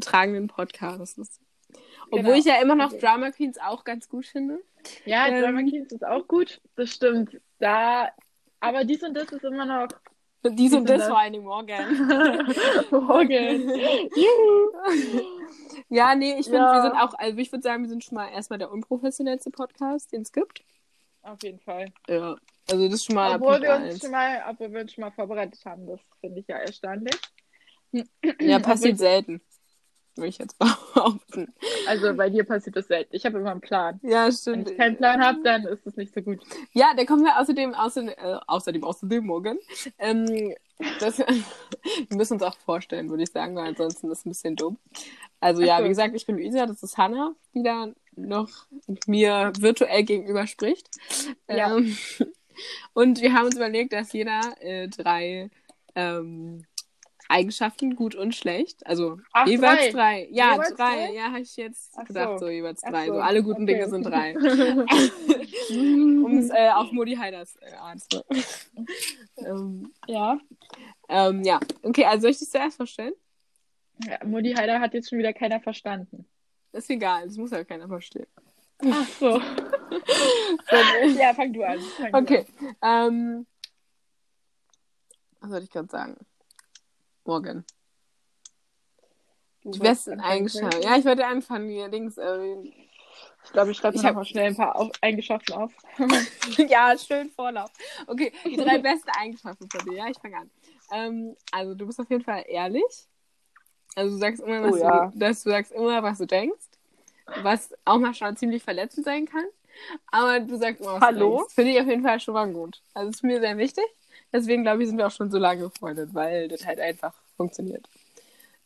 tragenden Podcasts. Obwohl Genau. ich ja immer noch. Drama Queens auch ganz gut finde. Ja, Ähm, Drama Queens ist auch gut. Das stimmt. Da, aber dies und das ist immer noch. Und dies und und das das. vor allen Dingen Morgan. Morgen. Juhu. Ja, nee, ich finde, Ja. wir sind auch, also ich würde sagen, wir sind schon mal erstmal der unprofessionellste Podcast, den es gibt. Auf jeden Fall. Ja. Also das ist schon mal Obwohl Punkt wir uns eins. schon mal, obwohl wir uns schon mal vorbereitet haben, das finde ich ja erstaunlich. Ja, passiert Obwohl- selten. Würde ich jetzt behaupten. Also bei dir passiert das selten. Ich habe immer einen Plan. Ja, Wenn stimmt. ich keinen Plan habe, dann ist es nicht so gut. Ja, da kommen wir außerdem, außerdem, äh, außerdem, außerdem morgen. Ähm, das, wir müssen uns auch vorstellen, würde ich sagen, weil ansonsten ist es ein bisschen dumm. Also ja, so. wie gesagt, ich bin Luisa, das ist Hannah, die da noch mir virtuell gegenüber spricht. Ja. Ähm, und wir haben uns überlegt, dass jeder äh, drei ähm, Eigenschaften, gut und schlecht, also Ach, jeweils drei. drei. Ja, Jeweils drei. drei? Ja, habe ich jetzt Ach gedacht, so. so jeweils Ach drei. So. so. alle guten Okay. Dinge sind drei. um es äh, auf Modi Heiders äh, Art zu. ähm, ja. ähm, ja, okay, also soll ich dich zuerst vorstellen? ja. Mutti Heider hat jetzt schon wieder keiner verstanden. Ist egal, das muss ja keiner verstehen. Ach so. ja, fang du an. Fang du Okay, ähm, was soll ich gerade sagen? Morgen. Du Die besten Eigenschaften. Ja, ich wollte anfangen, hier links. Äh, Ich glaube, ich schreibe mir hab- mal schnell ein paar auf Eigenschaften auf. ja, schön Vorlauf. Okay, die drei besten Eigenschaften von dir. Ja, ich fange an. Ähm, also, du bist auf jeden Fall ehrlich. Also, du sagst immer, was Oh, ja. du, dass du sagst immer, was du denkst. Was auch mal schon ziemlich verletzend sein kann. Aber du sagst immer, was Hallo? du denkst. Finde ich auf jeden Fall schon mal gut. Also, ist mir sehr wichtig. Deswegen, glaube ich, sind wir auch schon so lange befreundet, weil das halt einfach funktioniert.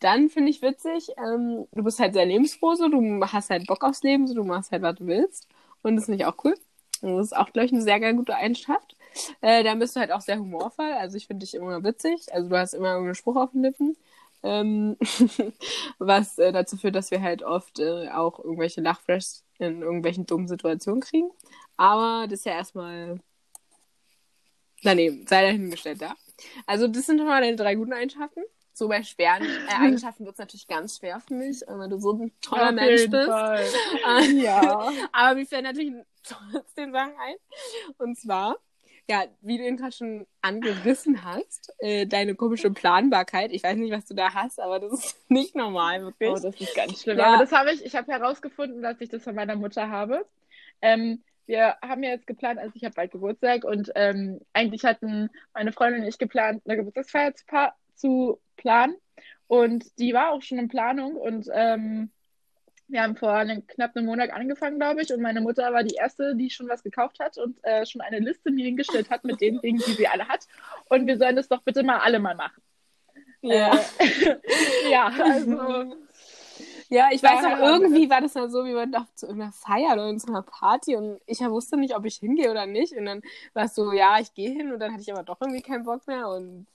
Dann finde ich witzig, ähm, du bist halt sehr lebensfroh, du hast halt Bock aufs Leben, so, du machst halt, was du willst. Und das finde ich auch cool. Und das ist auch, glaube ich, eine sehr, sehr gute Eigenschaft. Äh, dann bist du halt auch sehr humorvoll. Also ich finde dich immer witzig. Also du hast immer irgendeinen Spruch auf den Lippen. Ähm, was äh, dazu führt, dass wir halt oft äh, auch irgendwelche Lachflashs in irgendwelchen dummen Situationen kriegen. Aber das ist ja erstmal daneben, sei dahingestellt, ja. Also das sind schon mal deine drei guten Eigenschaften. So bei schweren äh, Eigenschaften wird es natürlich ganz schwer für mich, äh, weil du so ein toller Auf Mensch bist. Äh, Ja. aber mir fällt natürlich trotzdem Sachen ein. Und zwar, ja, wie du ihn gerade schon angerissen hast, äh, deine komische Planbarkeit. Ich weiß nicht, was du da hast, aber das ist nicht normal, wirklich. Oh, das ist ganz schlimm. Ja. Aber das habe ich, ich habe herausgefunden, dass ich das von meiner Mutter habe. Ähm, wir haben ja jetzt geplant, also ich habe bald Geburtstag und ähm, eigentlich hatten meine Freundin und ich geplant, eine Geburtstagsfeier zu, zu planen. Und die war auch schon in Planung und ähm, wir haben vor einem, knapp einem Monat angefangen, glaube ich, und meine Mutter war die erste, die schon was gekauft hat und äh, schon eine Liste mir hingestellt hat mit den Dingen, die sie alle hat. Und wir sollen das doch bitte mal alle mal machen. ja. Äh, ja, also ja, ich weiß wir irgendwie war das mal so, wir waren doch zu irgendeiner Feier oder zu einer Party und ich wusste nicht, ob ich hingehe oder nicht. Und dann war es so, ja, ich gehe hin und dann hatte ich aber doch irgendwie keinen Bock mehr und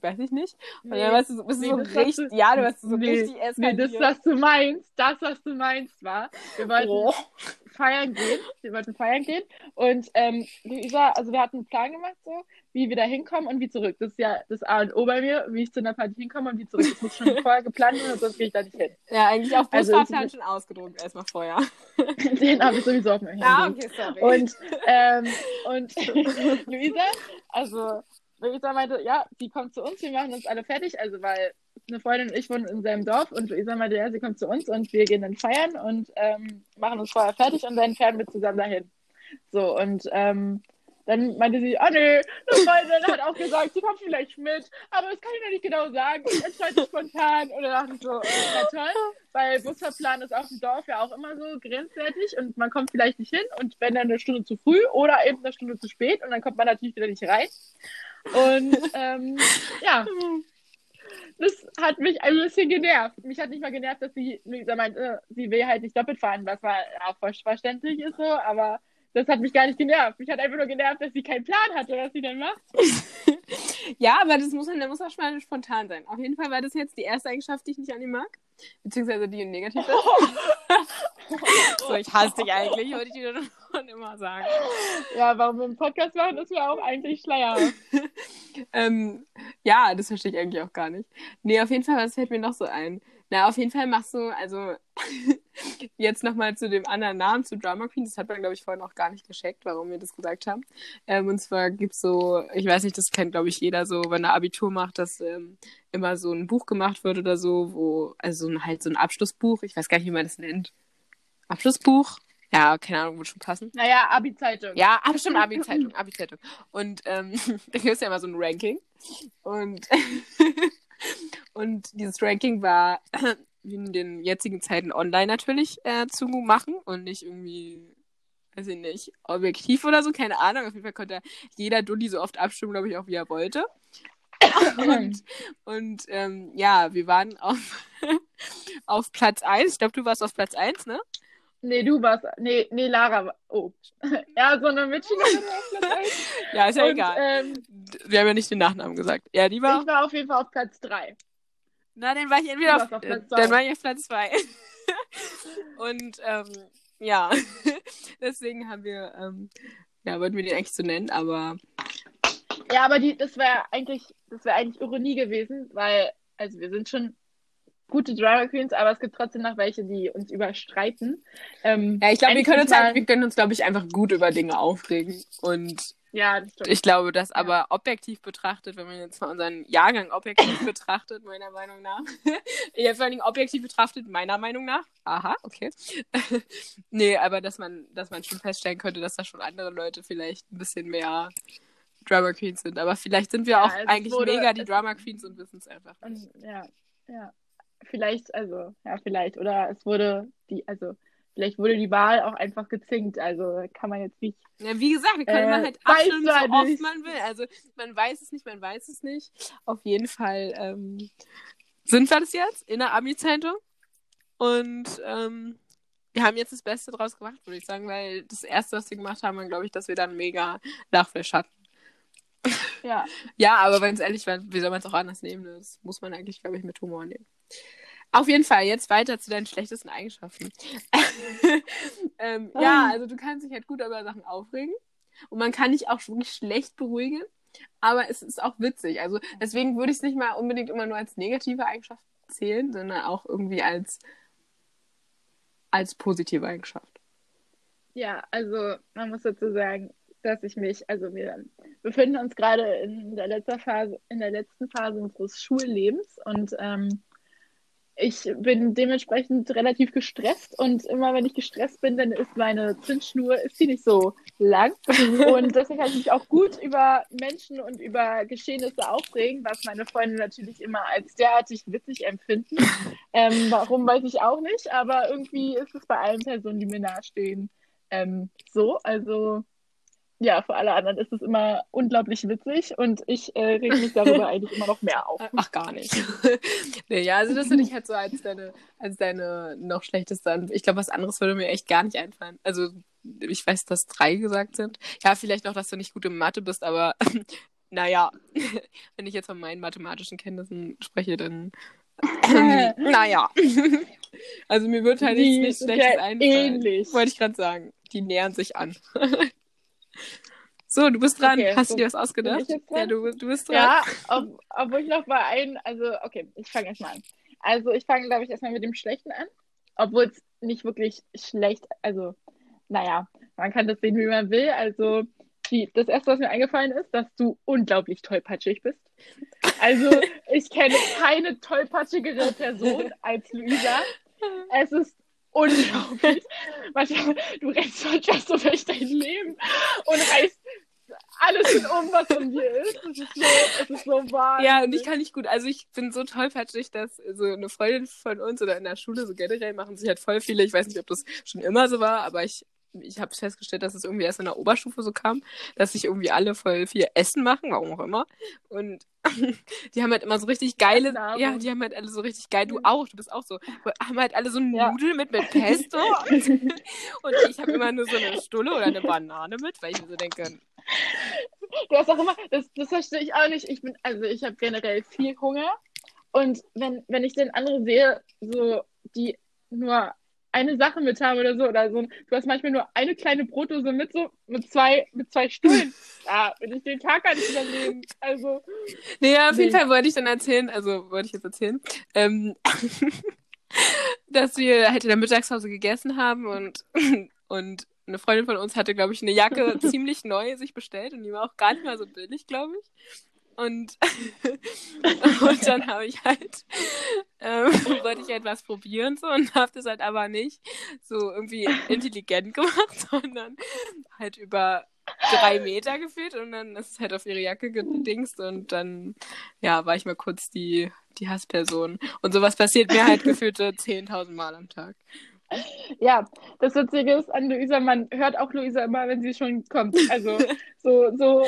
weiß ich nicht. Und Nee, dann warst du so, bist du nee, so richtig, du- ja, du warst so nee, richtig nee, eskaliert. das, was du meinst, das, was du meinst, war, wir wollten Oh. feiern gehen, wir wollten feiern gehen und ähm, Luisa, also wir hatten einen Plan gemacht, so, wie wir da hinkommen und wie zurück. Das ist ja das A und O bei mir, wie ich zu einer Party hinkomme und wie zurück. Das muss schon vorher geplant werden, sonst gehe ich da nicht hin. Ja, eigentlich auf Also Busfahrplan ich- schon ausgedruckt erstmal vorher. Den habe ich sowieso auf meinem Handy. Ah, okay, sorry. Und, ähm, und Luisa, also Luisa meinte, ja, sie kommt zu uns, wir machen uns alle fertig, also weil eine Freundin und ich wohnen in seinem Dorf und Luisa meinte, ja, sie kommt zu uns und wir gehen dann feiern und ähm, machen uns vorher fertig und dann fahren wir zusammen dahin. So, und ähm, dann meinte sie, ah nee, eine Freundin hat auch gesagt, sie kommt vielleicht mit, aber das kann ich noch nicht genau sagen. Ich entscheide spontan. Und dann dachte ich so, na toll, weil Busfahrplan ist auf dem Dorf ja auch immer so grenzwertig und man kommt vielleicht nicht hin und wenn dann eine Stunde zu früh oder eben eine Stunde zu spät und dann kommt man natürlich wieder nicht rein. Und ähm, ja, das hat mich ein bisschen genervt. Mich hat nicht mal genervt, dass sie, Luisa meint, äh, sie will halt nicht doppelt fahren, was mal auch verständlich ist so, aber das hat mich gar nicht genervt. Mich hat einfach nur genervt, dass sie keinen Plan hatte, was sie denn macht. Ja, aber das muss, da muss auch schon mal spontan sein. Auf jeden Fall war das jetzt die erste Eigenschaft, die ich nicht an ihm mag. Beziehungsweise die negativ ist. so, ich hasse dich eigentlich, wollte ich dir schon immer sagen. Ja, warum wir einen Podcast machen, ist mir auch eigentlich schleierhaft. Ähm, ja, das verstehe ich eigentlich auch gar nicht. Nee, auf jeden Fall, was fällt mir noch so ein? Na, auf jeden Fall machst du, also jetzt nochmal zu dem anderen Namen, zu Drama Queen. Das hat man, glaube ich, vorhin auch gar nicht gescheckt, warum wir das gesagt haben. Ähm, und zwar gibt's so, ich weiß nicht, das kennt, glaube ich, jeder so, wenn er Abitur macht, dass ähm, immer so ein Buch gemacht wird oder so, wo, also so ein, halt so ein Abschlussbuch, ich weiß gar nicht, wie man das nennt. Abschlussbuch? Ja, keine Ahnung, würde schon passen. Naja, Abi-Zeitung. Ja, aber stimmt, Abi-Zeitung, Abi-Zeitung. Und ähm, da gibt es ja immer so ein Ranking. Und, und dieses Ranking war wie in den jetzigen Zeiten online natürlich äh, zu machen und nicht irgendwie, weiß ich nicht, objektiv oder so, keine Ahnung. Auf jeden Fall konnte jeder Dulli so oft abstimmen, glaube ich, auch wie er wollte. und und ähm, ja, wir waren auf, auf Platz 1. Ich glaube, du warst auf Platz 1, ne? Nee, du warst. Nee, nee, Lara war. Oh. ja, so eine Mitschülerin auf Platz 1. Ja, ist ja Und, egal. Ähm, wir haben ja nicht den Nachnamen gesagt. Ja, die war. ich war auf jeden Fall auf Platz 3. Na, dann war ich entweder auf, auf Platz dann zwei. war ich auf Platz 2. Und ähm, ja, deswegen haben wir, ähm, ja, wollten wir den eigentlich so nennen, aber Ja, aber die, das wäre eigentlich, das wäre eigentlich Ironie gewesen, weil, also wir sind schon gute Drama Queens, aber es gibt trotzdem noch welche, die uns überstreiten. Ähm, ja, ich glaube, wir eigentlich können uns halt, wir können uns, glaube ich, einfach gut über Dinge aufregen. Und Ja, das stimmt. ich glaube, dass aber objektiv betrachtet, wenn man jetzt mal unseren Jahrgang objektiv betrachtet, meiner Meinung nach, ja, vor allen Dingen objektiv betrachtet, meiner Meinung nach, aha, okay. nee, aber dass man, dass man schon feststellen könnte, dass da schon andere Leute vielleicht ein bisschen mehr Drama Queens sind. Aber vielleicht sind wir Ja, auch eigentlich wurde- mega die Drama Queens und wissen es einfach. nicht. Und, ja, ja. Vielleicht, also, ja, vielleicht. Oder es wurde die, also, vielleicht wurde die Wahl auch einfach gezinkt. Also kann man jetzt nicht. Ja, wie gesagt, wir können Äh, man halt abstimmen, so man oft nicht. man will. Also man weiß es nicht, man weiß es nicht. Auf jeden Fall ähm, sind wir das jetzt in der Abi-Zeitung. Und ähm, wir haben jetzt das Beste draus gemacht, würde ich sagen, weil das Erste, was wir gemacht haben, war, glaube ich, dass wir dann mega Lachflash hatten. Ja. Ja, aber wenn es ehrlich war, wie soll man es auch anders nehmen? Das muss man eigentlich, glaube ich, mit Humor nehmen. Auf jeden Fall, jetzt weiter zu deinen schlechtesten Eigenschaften. ähm, ja, also du kannst dich halt gut über Sachen aufregen. Und man kann dich auch wirklich schlecht beruhigen. Aber es ist auch witzig. Also deswegen würde ich es nicht mal unbedingt immer nur als negative Eigenschaft zählen, sondern auch irgendwie als, als positive Eigenschaft. Ja, also man muss dazu sagen, dass ich mich, also wir befinden uns gerade in der letzten Phase, in der letzten Phase unseres Schullebens und ähm, ich bin dementsprechend relativ gestresst und immer wenn ich gestresst bin, dann ist meine Zündschnur, ist die nicht so lang und deswegen kann ich mich auch gut über Menschen und über Geschehnisse aufregen, was meine Freunde natürlich immer als derartig witzig empfinden. Ähm, warum weiß ich auch nicht, aber irgendwie ist es bei allen Personen, die mir nahestehen, ähm, so. Also ja, für alle anderen ist es immer unglaublich witzig und ich äh, reg mich darüber eigentlich immer noch mehr auf. Ach, gar nicht. nee, ja, also das würde ich halt so als deine, als deine noch schlechteste. Ich glaube, was anderes würde mir echt gar nicht einfallen. Also, ich weiß, dass drei gesagt sind. Ja, vielleicht noch, dass du nicht gut in Mathe bist, aber naja, wenn ich jetzt von meinen mathematischen Kenntnissen spreche, dann naja. Also mir wird halt nichts Schlechtes einfallen. ähnlich. Wollte ich gerade sagen. Die nähern sich an. So, du bist dran. Okay, Hast du dir was ausgedacht? jetzt? Ja, du, du bist dran. Ja, ob, obwohl ich noch bei ein, also okay, ich fange erstmal an. Also ich fange, glaube ich, erstmal mit dem Schlechten an, obwohl es nicht wirklich schlecht, also naja, man kann das sehen, wie man will. Also die, das Erste, was mir eingefallen ist, dass du unglaublich tollpatschig bist. Also ich kenne keine tollpatschigere Person als Luisa. Es ist unglaublich. Du rennst manchmal so durch dein Leben und reißt alles mit um, was von dir ist. Es ist so, es ist so wahr. Ja, und ich kann nicht gut. Also ich bin so tollpatschig, dass so eine Freundin von uns oder in der Schule so generell machen sich halt voll viele. Ich weiß nicht, ob das schon immer so war, aber ich ich habe festgestellt, dass es irgendwie erst in der Oberstufe so kam, dass sich irgendwie alle voll viel Essen machen, warum auch immer. Und die haben halt immer so richtig geile, ja, die haben halt alle so richtig geil, du auch, du bist auch so, haben halt alle so Ja. Nudeln mit, mit Pesto. und, und ich habe immer nur so eine Stulle oder eine Banane mit, weil ich mir so denke, Du hast auch immer, das, das verstehe ich auch nicht. Ich bin, also ich habe generell viel Hunger. Und wenn, wenn ich dann andere sehe, so, die nur eine Sache mit haben oder so, oder so, du hast manchmal nur eine kleine Brotdose mit, so, mit zwei, mit zwei Stullen. Ja, will ich den Tag gar nicht überleben. Also, Nee, auf jeden Nee. Fall wollte ich dann erzählen, also wollte ich jetzt erzählen. Ähm, dass wir halt in der Mittagspause gegessen haben und, und eine Freundin von uns hatte, glaube ich, eine Jacke ziemlich neu sich bestellt und die war auch gar nicht mal so billig, glaube ich. Und, und dann habe ich halt, ähm, wollte ich etwas probieren so und habe das halt aber nicht so irgendwie intelligent gemacht, sondern halt über drei Meter gefühlt und dann ist es halt auf ihre Jacke gedingst und dann, ja, war ich mal kurz die, die Hassperson. Und sowas passiert mir halt gefühlte 10.000 Mal am Tag. Ja, das Witzige ist an Luisa, man hört auch Luisa immer, wenn sie schon kommt. Also so, so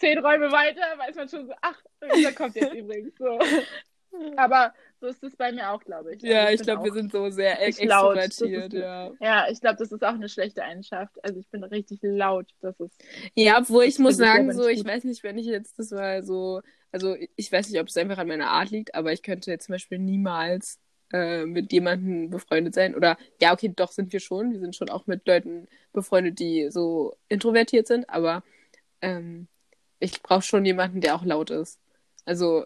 zehn Räume weiter weiß man schon so, ach, Luisa kommt jetzt übrigens. So. Aber so ist es bei mir auch, glaube ich. Ja, also ich, ich glaube, wir sind so sehr ex extrovertiert, ja. Ja, ich glaube, das ist auch eine schlechte Eigenschaft. Also ich bin richtig laut. Das ist. Ja, obwohl ich muss sagen, so, ich weiß nicht, wenn ich jetzt das mal so, also ich weiß nicht, ob es einfach an meiner Art liegt, aber ich könnte jetzt zum Beispiel niemals äh, mit jemandem befreundet sein. Oder ja, okay, doch sind wir schon. Wir sind schon auch mit Leuten befreundet, die so introvertiert sind, aber ähm, ich brauche schon jemanden, der auch laut ist. Also.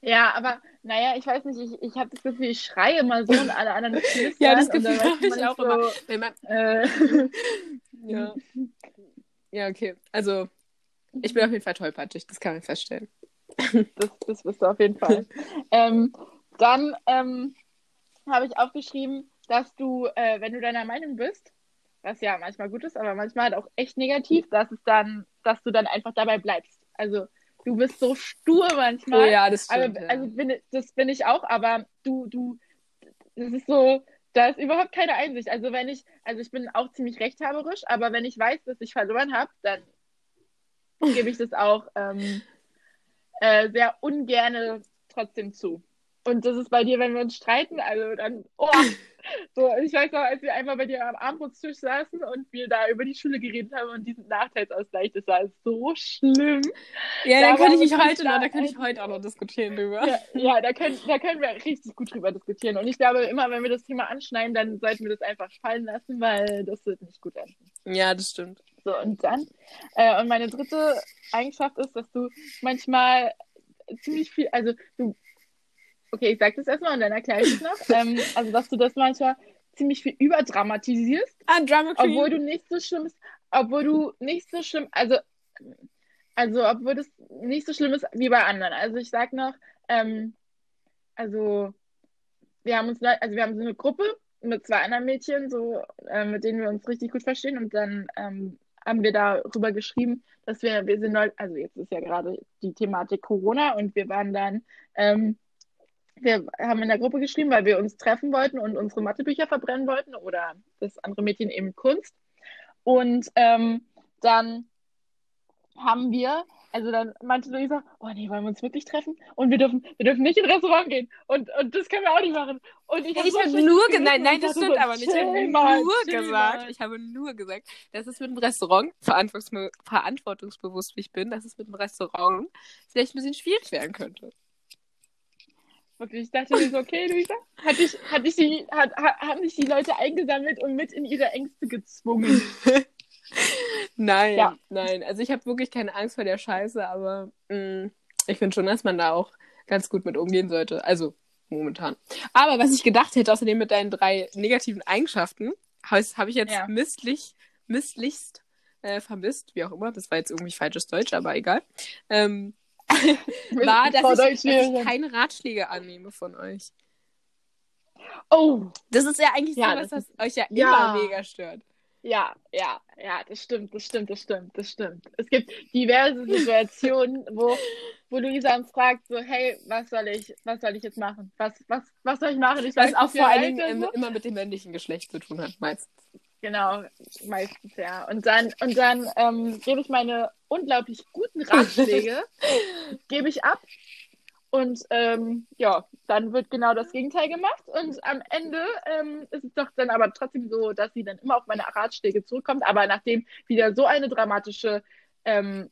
Ja, aber naja, ich weiß nicht, ich, ich habe das Gefühl, ich schreie immer so und alle anderen ja, das Gefühl habe ich auch so, immer. Wenn man, äh, ja. ja, okay. Also, ich bin auf jeden Fall tollpatschig, das kann man feststellen. Das, das bist du auf jeden Fall. ähm, dann ähm, habe ich aufgeschrieben, dass du, äh, wenn du deiner Meinung bist, was ja manchmal gut ist, aber manchmal halt auch echt negativ, dass es dann, dass du dann einfach dabei bleibst. Also du bist so stur manchmal. Oh ja, das stimmt. Aber, also bin, das bin ich auch, aber du, du, das ist so, da ist überhaupt keine Einsicht. Also wenn ich, also ich bin auch ziemlich rechthaberisch, aber wenn ich weiß, dass ich verloren habe, dann gebe ich das auch ähm, äh, sehr ungerne trotzdem zu. Und das ist bei dir, wenn wir uns streiten, also dann, oh, so, ich weiß noch, als wir einmal bei dir am Abendbrotstisch saßen und wir da über die Schule geredet haben und diesen Nachteilsausgleich, das war so schlimm. Ja, da, kann ich heute noch, da kann ich heute auch noch diskutieren drüber. Ja, ja, da, können, da können wir richtig gut drüber diskutieren. Und ich glaube, immer wenn wir das Thema anschneiden, dann sollten wir das einfach fallen lassen, weil das wird nicht gut enden. Ja, das stimmt. So, und dann, äh, und meine dritte Eigenschaft ist, dass du manchmal ziemlich viel, also du okay, ich sag das erstmal und dann erkläre ich es noch. ähm, also, dass du das manchmal ziemlich viel überdramatisierst. Ah, Drama Queen. Obwohl du nicht so schlimm ist, obwohl du nicht so schlimm, also, also, obwohl das nicht so schlimm ist wie bei anderen. Also, ich sag noch, ähm, also, wir haben uns, also, wir haben so eine Gruppe mit zwei anderen Mädchen, so, äh, mit denen wir uns richtig gut verstehen und dann, ähm, haben wir darüber geschrieben, dass wir, wir sind, also jetzt ist ja gerade die Thematik Corona und wir waren dann ähm, wir haben in der Gruppe geschrieben, weil wir uns treffen wollten und unsere Mathebücher verbrennen wollten oder das andere Mädchen eben Kunst. Und ähm, dann haben wir, also dann meinte Luisa, oh nee, wollen wir uns wirklich treffen? Und wir dürfen, wir dürfen nicht in Restaurant gehen. Und, und das können wir auch nicht machen. Und ich habe so hab nur gesagt, nein, nein, das stimmt so, aber nicht. Ich habe nur gesagt, ich habe nur gesagt, dass es mit dem Restaurant verantwortungsbewusst wie ich bin, dass es mit dem Restaurant vielleicht ein bisschen schwierig werden könnte. Wirklich, ich dachte mir so, okay, Luisa, hat dich, hat dich die, hat, haben dich die Leute eingesammelt und mit in ihre Ängste gezwungen? nein, ja. nein. Also ich habe wirklich keine Angst vor der Scheiße, aber mh, mm, ich finde schon, dass man da auch ganz gut mit umgehen sollte. Also momentan. Aber was ich gedacht hätte, außerdem mit deinen drei negativen Eigenschaften, habe hab ich jetzt ja. misslich, misslichst äh, vermisst, wie auch immer. Das war jetzt irgendwie falsches Deutsch, aber egal. Ähm, war, dass ich, dass ich keine Ratschläge annehme von euch. Oh. Das ist ja eigentlich ja, so, was das, euch ja, ja immer mega stört. Ja, ja, ja, das stimmt, das stimmt, das stimmt, das stimmt. Es gibt diverse Situationen, wo, wo Luisa uns fragt, so, hey, was soll ich, was soll ich jetzt machen? Was, was, was soll ich machen? Ich was auch vor allen Dingen so. immer mit dem männlichen Geschlecht zu tun hat, meistens. Genau, meistens, ja. Und dann, und dann ähm, gebe ich meine unglaublich guten Ratschläge, gebe ich ab. Und ähm, ja, dann wird genau das Gegenteil gemacht. Und am Ende ähm, ist es doch dann aber trotzdem so, dass sie dann immer auf meine Ratschläge zurückkommt. Aber nachdem wieder so eine dramatische ähm,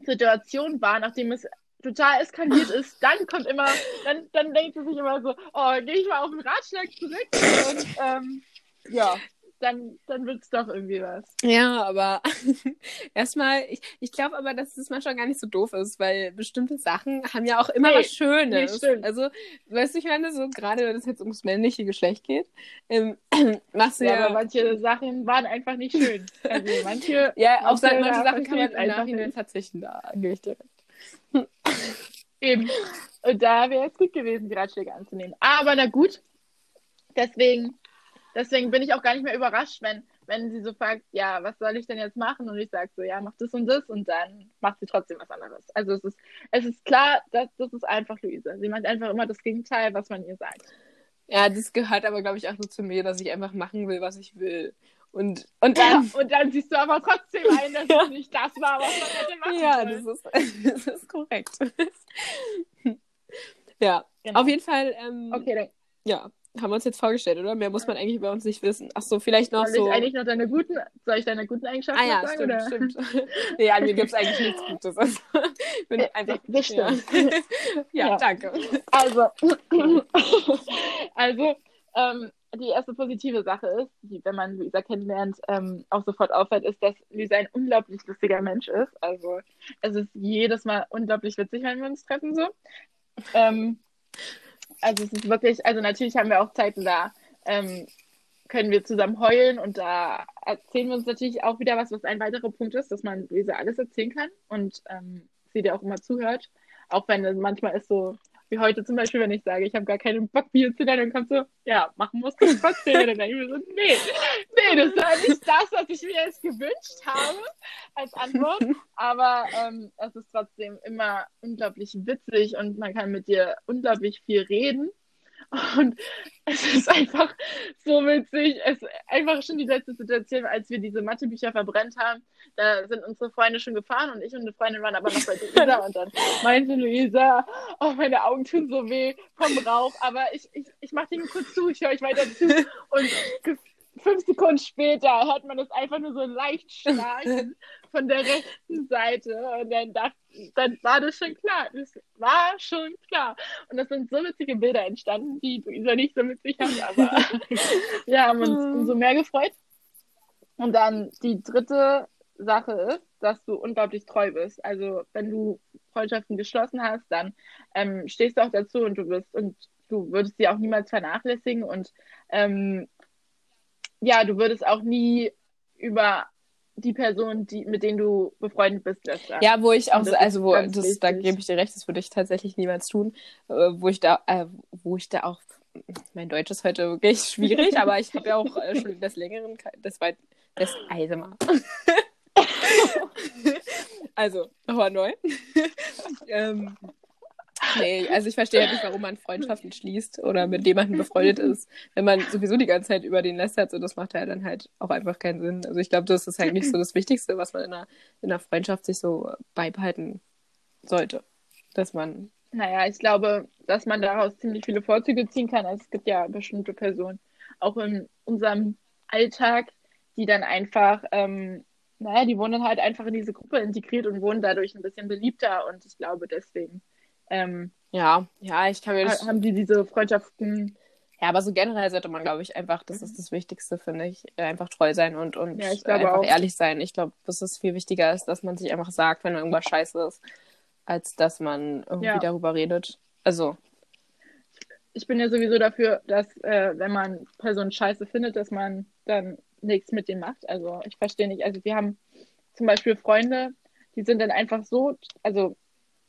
Situation war, nachdem es total eskaliert ist, dann kommt immer, dann, dann denkt sie sich immer so, oh, gehe ich mal auf den Ratschlag zurück und ähm, ja. Dann, dann wird es doch irgendwie was. Ja, aber erstmal, ich, ich glaube aber, dass es manchmal gar nicht so doof ist, weil bestimmte Sachen haben ja auch immer Nee, was Schönes. nee, also, weißt du, ich meine, so gerade wenn es jetzt ums männliche Geschlecht geht, ähm, machst du Ja, ja. aber manche Sachen waren einfach nicht schön. Also manche. ja, auf manche manche, Sachen kann man im einfach Nachhinein nicht. verzichten, da gebe ich dir recht. Eben. Und da wäre es gut gewesen, die Ratschläge anzunehmen. Aber na gut. Deswegen, deswegen bin ich auch gar nicht mehr überrascht, wenn, wenn sie so fragt, ja, was soll ich denn jetzt machen? Und ich sage so, ja, mach das und das und dann macht sie trotzdem was anderes. Also es ist, es ist klar, dass das ist einfach Luisa. Sie macht einfach immer das Gegenteil, was man ihr sagt. Ja, das gehört aber, glaube ich, auch so zu mir, dass ich einfach machen will, was ich will. Und, und Ja, dann. und dann siehst du aber trotzdem ein, dass Ja. es nicht das war, was man hätte machen Ja, sollen. das ist, das ist korrekt. ja, Genau. auf jeden Fall. Ähm, Okay, dann Ja, haben wir uns jetzt vorgestellt, oder? Mehr muss man eigentlich über uns nicht wissen. Ach so, vielleicht noch soll so. ich eigentlich noch deine guten, soll ich deine guten Eigenschaften Ah ja, sagen? stimmt, oder? stimmt. nee, an mir gibt es eigentlich nichts Gutes. Also, ich bin Ja, einfach. das stimmt. Ja, ja, Ja. danke. Also, also ähm, die erste positive Sache ist, die, wenn man Luisa kennenlernt, ähm, auch sofort auffällt, ist, dass Luisa ein unglaublich lustiger Mensch ist. Also es ist jedes Mal unglaublich witzig, wenn wir uns treffen so. Ähm, also es ist wirklich, also natürlich haben wir auch Zeiten da, ähm, können wir zusammen heulen und da erzählen wir uns natürlich auch wieder was, was ein weiterer Punkt ist, dass man Luisa alles erzählen kann und ähm, sie dir auch immer zuhört. Auch wenn manchmal ist so, wie heute zum Beispiel, wenn ich sage, ich habe gar keinen Bock, Bier zu lernen, dann kommt so, ja, machen musst du trotzdem. Und dann denke ich mir so, nee, nee, das war nicht das, was ich mir jetzt gewünscht habe als Antwort. Aber ähm, es ist trotzdem immer unglaublich witzig und man kann mit dir unglaublich viel reden. Und es ist einfach so witzig. Es einfach schon die letzte Situation, als wir diese Mathebücher verbrennt haben. Da sind unsere Freunde schon gefahren und ich und eine Freundin waren aber noch bei Luisa. Und dann meinte Luisa, oh, meine Augen tun so weh vom Rauch. Aber ich, ich, ich mache die nur kurz zu, ich höre euch weiter zu. Und fünf Sekunden später hört man das einfach nur so leicht schlagen von der rechten Seite. Und dann, dacht, dann war das schon klar. Das war schon klar. Und das sind so witzige Bilder entstanden, die Luisa nicht so witzig hat. Aber wir haben uns umso mehr gefreut. Und dann die dritte Sache ist, dass du unglaublich treu bist. Also wenn du Freundschaften geschlossen hast, dann ähm, stehst du auch dazu und du bist und du würdest sie auch niemals vernachlässigen und ähm, ja, du würdest auch nie über die Person, die, mit denen du befreundet bist, lästern. Ja, wo ich auch, das also wo, das, da gebe ich dir recht, das würde ich tatsächlich niemals tun. Äh, wo ich da, äh, wo ich da auch, mein Deutsch ist heute wirklich schwierig, aber ich habe ja auch äh, schon des Längeren, des weit, des Eisemer. also, nochmal neu. ähm, nee, also ich verstehe halt nicht, warum man Freundschaften schließt oder mit jemandem befreundet ist, wenn man sowieso die ganze Zeit über den lästert. So, das macht ja dann halt auch einfach keinen Sinn. Also ich glaube, das ist halt nicht so das Wichtigste, was man in einer, in einer Freundschaft sich so beibehalten sollte. Dass man, Naja, ich glaube, dass man daraus ziemlich viele Vorzüge ziehen kann. Also es gibt ja bestimmte Personen, auch in unserem Alltag, die dann einfach, ähm, naja, die wurden dann halt einfach in diese Gruppe integriert und wurden dadurch ein bisschen beliebter. Und ich glaube, deswegen ähm, ja, ja, ich kann mir das, haben die diese Freundschaften. ja, aber so generell sollte man, glaube ich, einfach, das ist das Wichtigste, finde ich, einfach treu sein und, und Ja, einfach auch. ehrlich sein. Ich glaube, dass es viel wichtiger ist, dass man sich einfach sagt, wenn irgendwas scheiße ist, als dass man irgendwie Ja. darüber redet. Also, Ich bin ja sowieso dafür, dass, äh, wenn man Personen scheiße findet, dass man dann nichts mit denen macht. Also ich verstehe nicht. Also wir haben zum Beispiel Freunde, die sind dann einfach so, also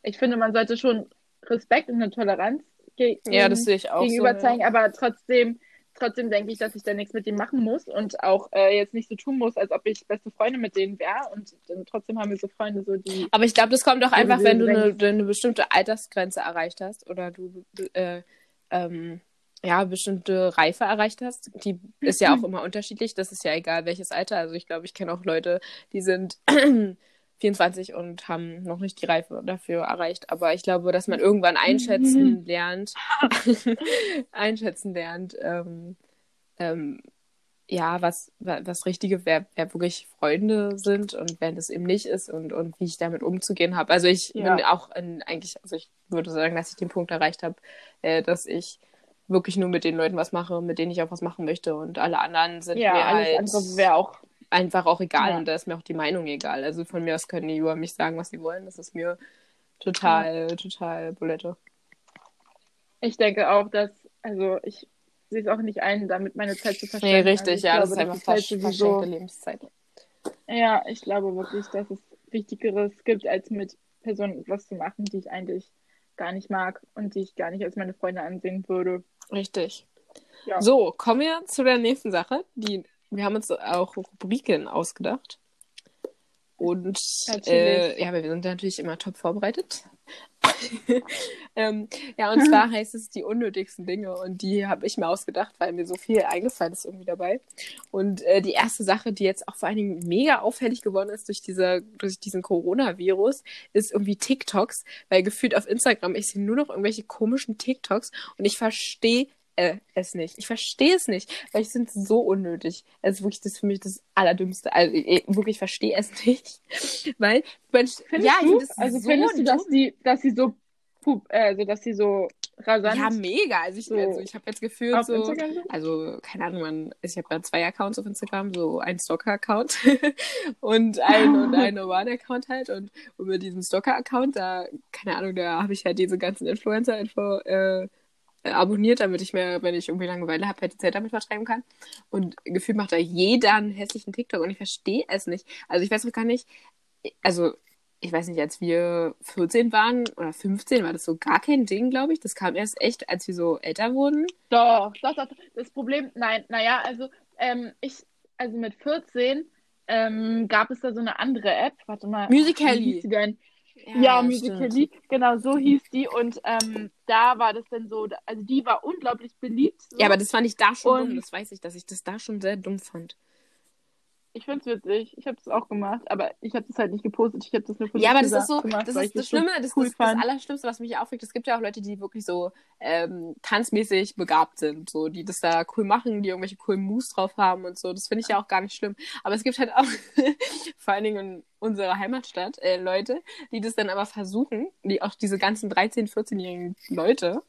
ich finde, man sollte schon Respekt und eine Toleranz ge ja, das sehe ich auch gegenüber so. zeigen, aber trotzdem, trotzdem denke ich, dass ich da nichts mit denen machen muss und auch äh, jetzt nicht so tun muss, als ob ich beste Freunde mit denen wäre. Und dann trotzdem haben wir so Freunde, so die. Aber ich glaube, das kommt doch Ja, einfach, wenn du eine, eine bestimmte Altersgrenze erreicht hast oder du äh, ähm, ja bestimmte Reife erreicht hast. Die ist ja auch immer unterschiedlich. Das ist ja egal, welches Alter. Also ich glaube, ich kenne auch Leute, die sind 24 und haben noch nicht die Reife dafür erreicht. Aber ich glaube, dass man irgendwann einschätzen lernt, einschätzen lernt, ähm, ähm, ja, was, wa- was richtige, wer, wer wirklich Freunde sind und wer das eben nicht ist und, und wie ich damit umzugehen habe. Also ich Ja. bin auch in, eigentlich, also ich würde sagen, dass ich den Punkt erreicht habe, äh, dass ich wirklich nur mit den Leuten was mache, mit denen ich auch was machen möchte. Und alle anderen sind Ja, mir alles halt andere wäre auch. Einfach auch egal Ja. und da ist mir auch die Meinung egal. Also von mir aus können die über mich sagen, was sie wollen. Das ist mir total, total Bulette. Ich denke auch, dass, also ich sehe es auch nicht ein, damit meine Zeit zu Nee, verschwenden. richtig, also ja, das glaube, ist einfach ist versch sowieso- verschenkte Lebenszeit. Ja, ich glaube wirklich, dass es Wichtigeres gibt, als mit Personen was zu machen, die ich eigentlich gar nicht mag und die ich gar nicht als meine Freunde ansehen würde. Richtig. Ja. So, kommen wir zu der nächsten Sache. Die, wir haben uns auch Rubriken ausgedacht. Und äh, ja, wir sind natürlich immer top vorbereitet. ähm, ja, und zwar heißt es die unnötigsten Dinge und die habe ich mir ausgedacht, weil mir so viel eingefallen ist irgendwie dabei. Und äh, die erste Sache, die jetzt auch vor allen Dingen mega auffällig geworden ist durch, diese, durch diesen Coronavirus, ist irgendwie TikToks, weil gefühlt auf Instagram ich sehe nur noch irgendwelche komischen TikToks und ich verstehe äh, es nicht. Ich verstehe es nicht, weil ich finde es so unnötig. Es ist wirklich das für mich das Allerdümmste. Also ich, wirklich, ich verstehe es nicht. Weil, Findest ja, ich du, also so findest du, dass die, dass sie so, pup, äh, also dass sie so rasant Ja, mega. Also ich, so also ich habe jetzt gefühlt so, Instagram sind? also keine Ahnung, man, ich habe ja zwei Accounts auf Instagram, so ein Stalker-Account und ein und ein normalen Account halt. Und über diesen Stalker-Account, da, keine Ahnung, da habe ich halt diese ganzen Influencer-Info äh, äh, abonniert, damit ich mir, wenn ich irgendwie Langeweile habe, halt die Zeit damit vertreiben kann. Und gefühlt macht da jeder einen hässlichen TikTok und ich verstehe es nicht. Also ich weiß auch gar nicht, also ich weiß nicht, als wir 14 waren oder 15, war das so gar kein Ding, glaube ich. Das kam erst echt, als wir so älter wurden. Doch, doch, doch. Das Problem, nein, naja, also ähm, ich, also mit 14 ähm, gab es da so eine andere App. Warte mal. Musical.ly. Wie hieß die denn? Ja, stimmt. Musical.ly, genau, so hieß die. Und ähm, da war das dann so, also die war unglaublich beliebt. So. Ja, aber das fand ich da schon Und- dumm. Das weiß ich, dass ich das da schon sehr dumm fand. Ich find's witzig. Ich habe das auch gemacht, aber ich habe das halt nicht gepostet. Ich habe das nur für Ja, aber das ist so, gemacht, das ist das Schlimme, das cool ist das fand. Allerschlimmste, was mich aufregt. Es gibt ja auch Leute, die wirklich so ähm, tanzmäßig begabt sind, so, die das da cool machen, die irgendwelche coolen Moves drauf haben und so. Das finde ich ja auch gar nicht schlimm. Aber es gibt halt auch, vor allen Dingen in unserer Heimatstadt, äh, Leute, die das dann aber versuchen, die auch diese ganzen 13-, 14-jährigen Leute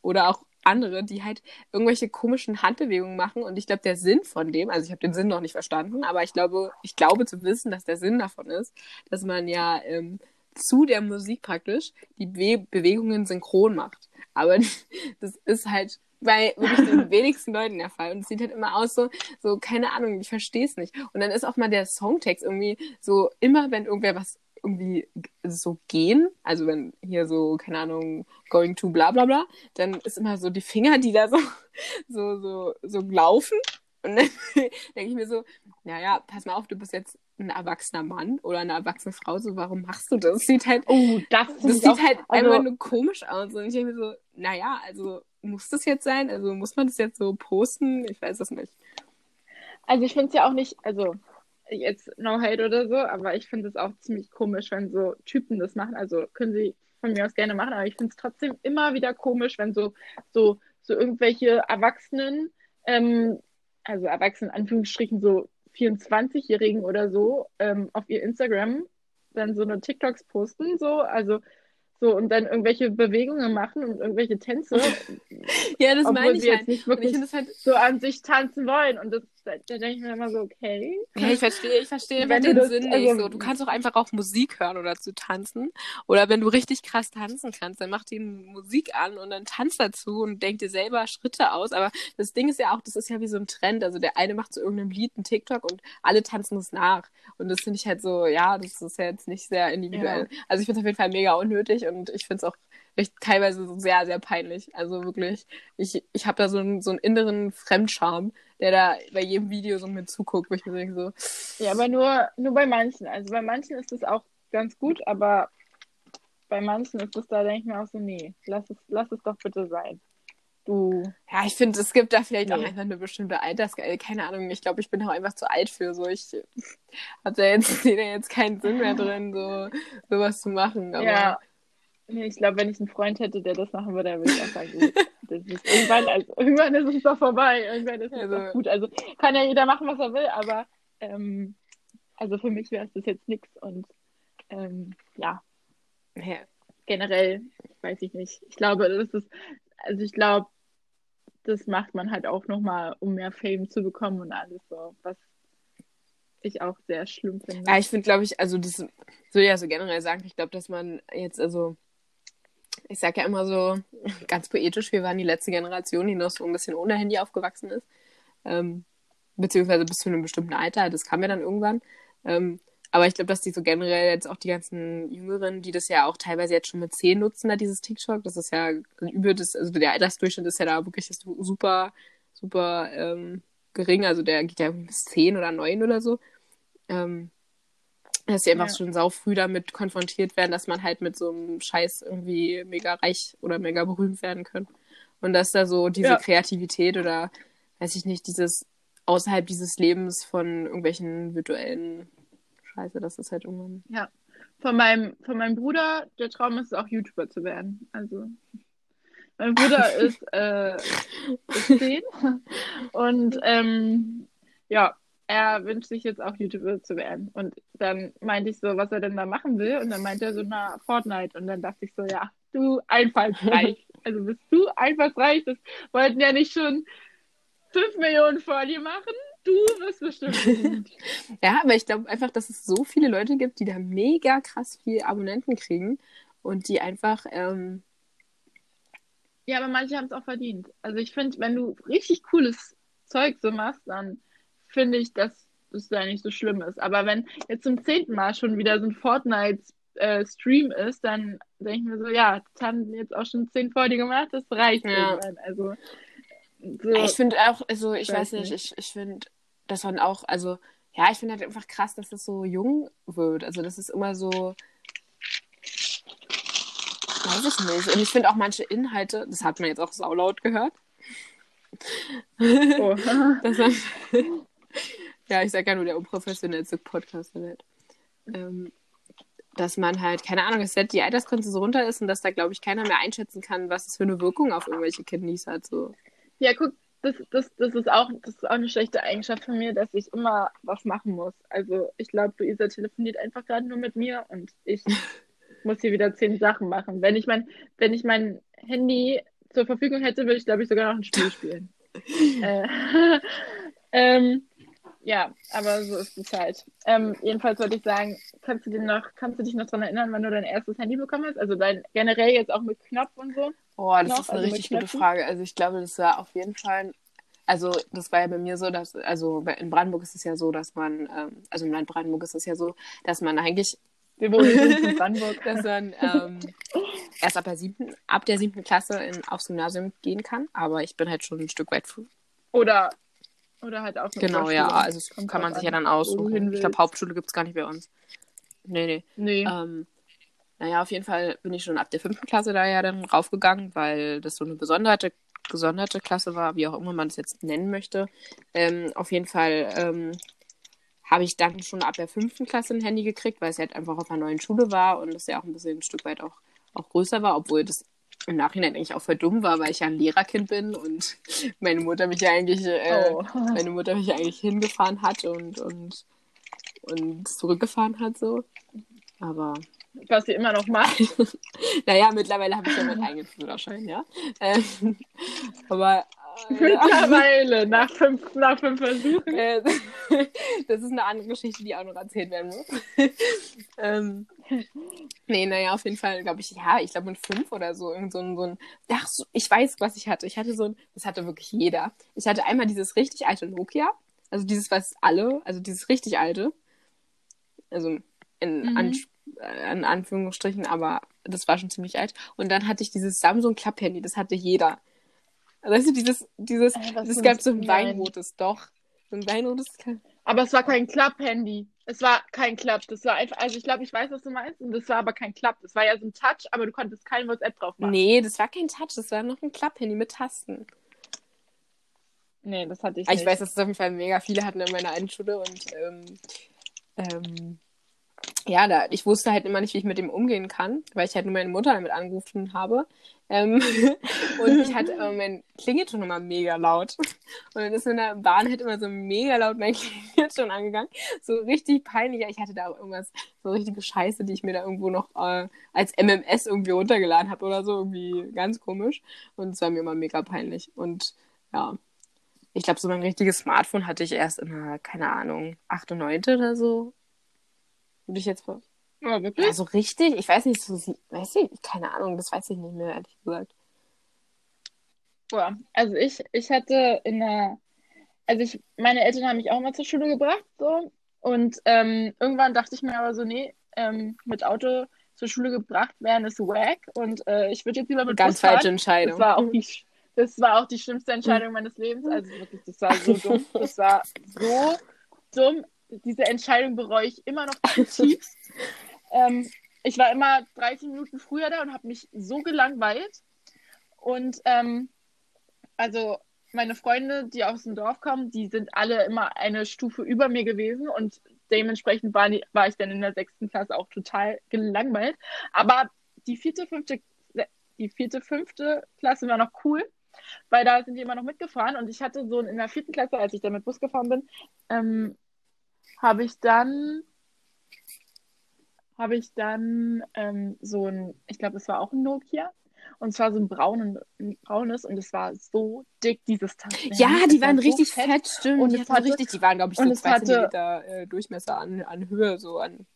oder auch andere, die halt irgendwelche komischen Handbewegungen machen und ich glaube, der Sinn von dem, also ich habe den Sinn noch nicht verstanden, aber ich glaube, ich glaube zu wissen, dass der Sinn davon ist, dass man ja ähm, zu der Musik praktisch die Be Bewegungen synchron macht. Aber das ist halt bei wirklich den wenigsten Leuten der Fall. Und es sieht halt immer aus so, so, keine Ahnung, ich verstehe es nicht. Und dann ist auch mal der Songtext irgendwie so, immer wenn irgendwer was irgendwie so gehen, also wenn hier so, keine Ahnung, going to bla bla bla, dann ist immer so die Finger, die da so, so, so, so laufen. Und dann denke ich mir so, naja, pass mal auf, du bist jetzt ein erwachsener Mann oder eine erwachsene Frau, so warum machst du das? Das sieht halt, Oh, das, das sieht auch, halt also, einfach nur komisch aus. Und ich denke mir so, naja, also muss das jetzt sein? Also muss man das jetzt so posten? Ich weiß es nicht. Also ich finde es ja auch nicht, also jetzt no hate oder so, aber ich finde es auch ziemlich komisch, wenn so Typen das machen. Also können sie von mir aus gerne machen, aber ich finde es trotzdem immer wieder komisch, wenn so, so, so irgendwelche Erwachsenen, ähm, also Erwachsenen in Anführungsstrichen so 24-Jährigen oder so, ähm, auf ihr Instagram dann so eine TikToks posten, so, also so und dann irgendwelche Bewegungen machen und irgendwelche Tänze, Ja, das meine ich halt. jetzt nicht ich wirklich es halt, so an sich tanzen wollen. Und das, da, denke ich mir immer so, okay. ja, ich verstehe, ich verstehe Wenn du den Sinn also- nicht. So, du kannst auch einfach auch Musik hören oder zu tanzen. Oder wenn du richtig krass tanzen kannst, dann mach die Musik an und dann tanzt dazu und denk dir selber Schritte aus. Aber das Ding ist ja auch, das ist ja wie so ein Trend. Also der eine macht zu irgendeinem Lied einen TikTok und alle tanzen es nach. Und das finde ich halt so, ja, das ist ja jetzt nicht sehr individuell. Also ich finde es auf jeden Fall mega unnötig und ich finde es auch echt teilweise so sehr, sehr peinlich. Also wirklich, ich, ich habe da so einen, so einen inneren Fremdscham, der da bei jedem Video so mit zuguckt, wo ich mir denke so, Ja, aber nur, nur bei manchen. Also bei manchen ist es auch ganz gut, aber bei manchen ist es da, denke ich mir auch so, nee, lass es, lass es doch bitte sein. Du. ja, ich finde, es gibt da vielleicht auch Nee. einfach eine bestimmte Altersgeil, keine Ahnung, ich glaube, ich bin auch einfach zu alt für so, ich habe da jetzt, sehe da jetzt keinen Sinn mehr drin, so sowas zu machen, aber Ja. Ich glaube, wenn ich einen Freund hätte, der das machen würde, dann würde ich auch sagen, gut, irgendwann, also, irgendwann ist es doch vorbei. Irgendwann ist es Also- doch gut. Also kann ja jeder machen, was er will, aber ähm, also für mich wäre es das jetzt nichts und ähm, ja, ja, generell, weiß ich nicht. Ich glaube, das ist, also ich glaube, das macht man halt auch nochmal, um mehr Fame zu bekommen und alles so, was ich auch sehr schlimm finde. Ja, ich finde, glaube ich, also das so ja so generell sagen, ich glaube, dass man jetzt, also ich sage ja immer so ganz poetisch, wir waren die letzte Generation, die noch so ein bisschen ohne Handy aufgewachsen ist. Ähm, beziehungsweise bis zu einem bestimmten Alter, das kam ja dann irgendwann. Ähm, aber ich glaube, dass die so generell jetzt auch die ganzen Jüngeren, die das ja auch teilweise jetzt schon mit 10 nutzen, da dieses TikTok, das ist ja über das, also der Altersdurchschnitt ist ja da wirklich super, super ähm, gering, also der geht ja bis 10 oder 9 oder so. Ähm, dass sie einfach ja. schon sau früh damit konfrontiert werden, dass man halt mit so einem Scheiß irgendwie mega reich oder mega berühmt werden kann. Und dass da so diese ja. Kreativität oder, weiß ich nicht, dieses außerhalb dieses Lebens von irgendwelchen virtuellen Scheiße, das ist halt irgendwann. Ja. Von meinem, von meinem Bruder, der Traum ist auch YouTuber zu werden. Also mein Bruder ist, äh, ist 10 und ähm, ja, er wünscht sich jetzt auch YouTuber zu werden. Und dann meinte ich so, was er denn da machen will. Und dann meinte er so, na, Fortnite. Und dann dachte ich so, ja, du einfallsreich. also bist du einfallsreich. Das wollten ja nicht schon 5 Millionen vor dir machen. Du wirst bestimmt. ja, aber ich glaube einfach, dass es so viele Leute gibt, die da mega krass viel Abonnenten kriegen und die einfach. Ähm... Ja, aber manche haben es auch verdient. Also ich finde, wenn du richtig cooles Zeug so machst, dann finde ich, dass es da nicht so schlimm ist. Aber wenn jetzt zum zehnten Mal schon wieder so ein Fortnite-Stream äh, ist, dann denke ich mir so, ja, das haben jetzt auch schon zehn vor dir gemacht, das reicht ja. irgendwann. Also, so. Ich finde auch, also ich weiß, weiß nicht, ich, ich finde, dass man auch, also ja, ich finde halt einfach krass, dass das so jung wird. Also das ist immer so, weiß ich nicht. Und ich finde auch manche Inhalte, das hat man jetzt auch saulaut gehört. Oh. dass man, ja, ich sage ja nur der unprofessionellste Podcast der Welt. Ähm, dass man halt, keine Ahnung, dass die Altersgrenze so runter ist und dass da, glaube ich, keiner mehr einschätzen kann, was es für eine Wirkung auf irgendwelche Kidneys hat. So. Ja, guck, das, das, das, ist auch, das ist auch eine schlechte Eigenschaft von mir, dass ich immer was machen muss. Also ich glaube, Luisa telefoniert einfach gerade nur mit mir und ich muss hier wieder zehn Sachen machen. Wenn ich mein, wenn ich mein Handy zur Verfügung hätte, würde ich, glaube ich, sogar noch ein Spiel spielen. äh, ähm, ja, aber so ist die Zeit. Ähm, jedenfalls wollte ich sagen, kannst du, dir noch, kannst du dich noch daran erinnern, wann du dein erstes Handy bekommen hast? Also dein generell jetzt auch mit Knopf und so? Oh, das noch? ist eine also richtig gute Frage. Also ich glaube, das war auf jeden Fall. Also das war ja bei mir so, dass, also in Brandenburg ist es ja so, dass man, ähm, also in Brandenburg ist es ja so, dass man eigentlich wir wohnen in Brandenburg, dass man ähm, erst ab der siebten, ab der siebten Klasse in, aufs Gymnasium gehen kann. Aber ich bin halt schon ein Stück weit früh. Oder oder halt auch eine Genau, ja, also das kann man sich ja dann aussuchen. Ich glaube, Hauptschule gibt es gar nicht bei uns. Nee, nee. Nee. Ähm, naja, auf jeden Fall bin ich schon ab der fünften Klasse da ja dann raufgegangen, weil das so eine besondere, gesonderte Klasse war, wie auch immer man es jetzt nennen möchte. Ähm, auf jeden Fall ähm, habe ich dann schon ab der fünften Klasse ein Handy gekriegt, weil es halt einfach auf einer neuen Schule war und es ja auch ein bisschen ein Stück weit auch, auch größer war, obwohl das im Nachhinein eigentlich auch voll dumm war, weil ich ja ein Lehrerkind bin und meine Mutter mich ja eigentlich, äh, oh. meine Mutter mich ja eigentlich hingefahren hat und, und, und zurückgefahren hat so. Aber. Was sie immer noch macht. naja, mittlerweile habe ich ja meinen eigenen Führerschein, ja. Ähm, aber Mittlerweile, nach fünf, nach fünf Versuchen. Äh, das ist eine andere Geschichte, die auch noch erzählt werden muss. ähm, nee, naja, auf jeden Fall, glaube ich, ja, ich glaube mit fünf oder so, irgend so ein, so ein, ach, so, ich weiß, was ich hatte. Ich hatte so ein, das hatte wirklich jeder. Ich hatte einmal dieses richtig alte Nokia, also dieses, was alle, also dieses richtig alte, also in, mhm. an, äh, in Anführungsstrichen, aber das war schon ziemlich alt. Und dann hatte ich dieses Samsung Klapphandy, das hatte jeder. Weißt du, dieses, dieses, äh, es gab so ein weinrotes, doch. So ein weinrotes. Aber es war kein Klapp-Handy. Es war kein Klapp. Das war einfach, also ich glaube, ich weiß, was du meinst. Und das war aber kein Klapp. Das war ja so ein Touch, aber du konntest kein WhatsApp drauf machen. Nee, das war kein Touch. Das war noch ein Klapp-Handy mit Tasten. Nee, das hatte ich nicht. Ich weiß, dass es auf jeden Fall mega viele hatten in meiner einen Schule und ähm, ähm, ja, da, ich wusste halt immer nicht, wie ich mit dem umgehen kann, weil ich halt nur meine Mutter damit angerufen habe. Ähm, und ich hatte äh, mein Klingelton immer mega laut. Und dann ist in der Bahn halt immer so mega laut mein Klingelton angegangen. So richtig peinlich. Ich hatte da auch irgendwas, so richtige Scheiße, die ich mir da irgendwo noch äh, als MMS irgendwie runtergeladen habe oder so. Irgendwie ganz komisch. Und es war mir immer mega peinlich. Und ja. Ich glaube, so mein richtiges Smartphone hatte ich erst in der, keine Ahnung, 8. und 9. oder so. Würde ich jetzt. Ja, wirklich? Ja, so richtig? Ich weiß nicht, so, sie- weiß ich, keine Ahnung, das weiß ich nicht mehr, ehrlich gesagt. Ja, also ich, ich hatte in der, also ich, meine Eltern haben mich auch mal zur Schule gebracht, so. Und ähm, irgendwann dachte ich mir aber so, nee, ähm, mit Auto zur Schule gebracht werden ist wack und äh, ich würde jetzt lieber mit Ganz Bus fahren. falsche Entscheidung. Das war auch die, das war auch die schlimmste Entscheidung meines Lebens. Also wirklich, das war so dumm. Das war so dumm. Diese Entscheidung bereue ich immer noch zutiefst. ähm, ich war immer 30 Minuten früher da und habe mich so gelangweilt. Und ähm, also meine Freunde, die aus dem Dorf kommen, die sind alle immer eine Stufe über mir gewesen und dementsprechend war, war ich dann in der sechsten Klasse auch total gelangweilt. Aber die vierte, fünfte, die vierte, fünfte Klasse war noch cool, weil da sind die immer noch mitgefahren und ich hatte so in der vierten Klasse, als ich dann mit Bus gefahren bin, ähm, habe ich dann habe ich dann ähm, so ein, ich glaube, es war auch ein Nokia. Und zwar so ein, braunen, ein braunes und es war so dick, dieses Tastenhandy. Ja, die war waren so richtig fett, stimmt. Und die, hatte- richtig, die waren, glaube ich, so es zwei hatte- Zentimeter äh, Durchmesser an, an Höhe, so an.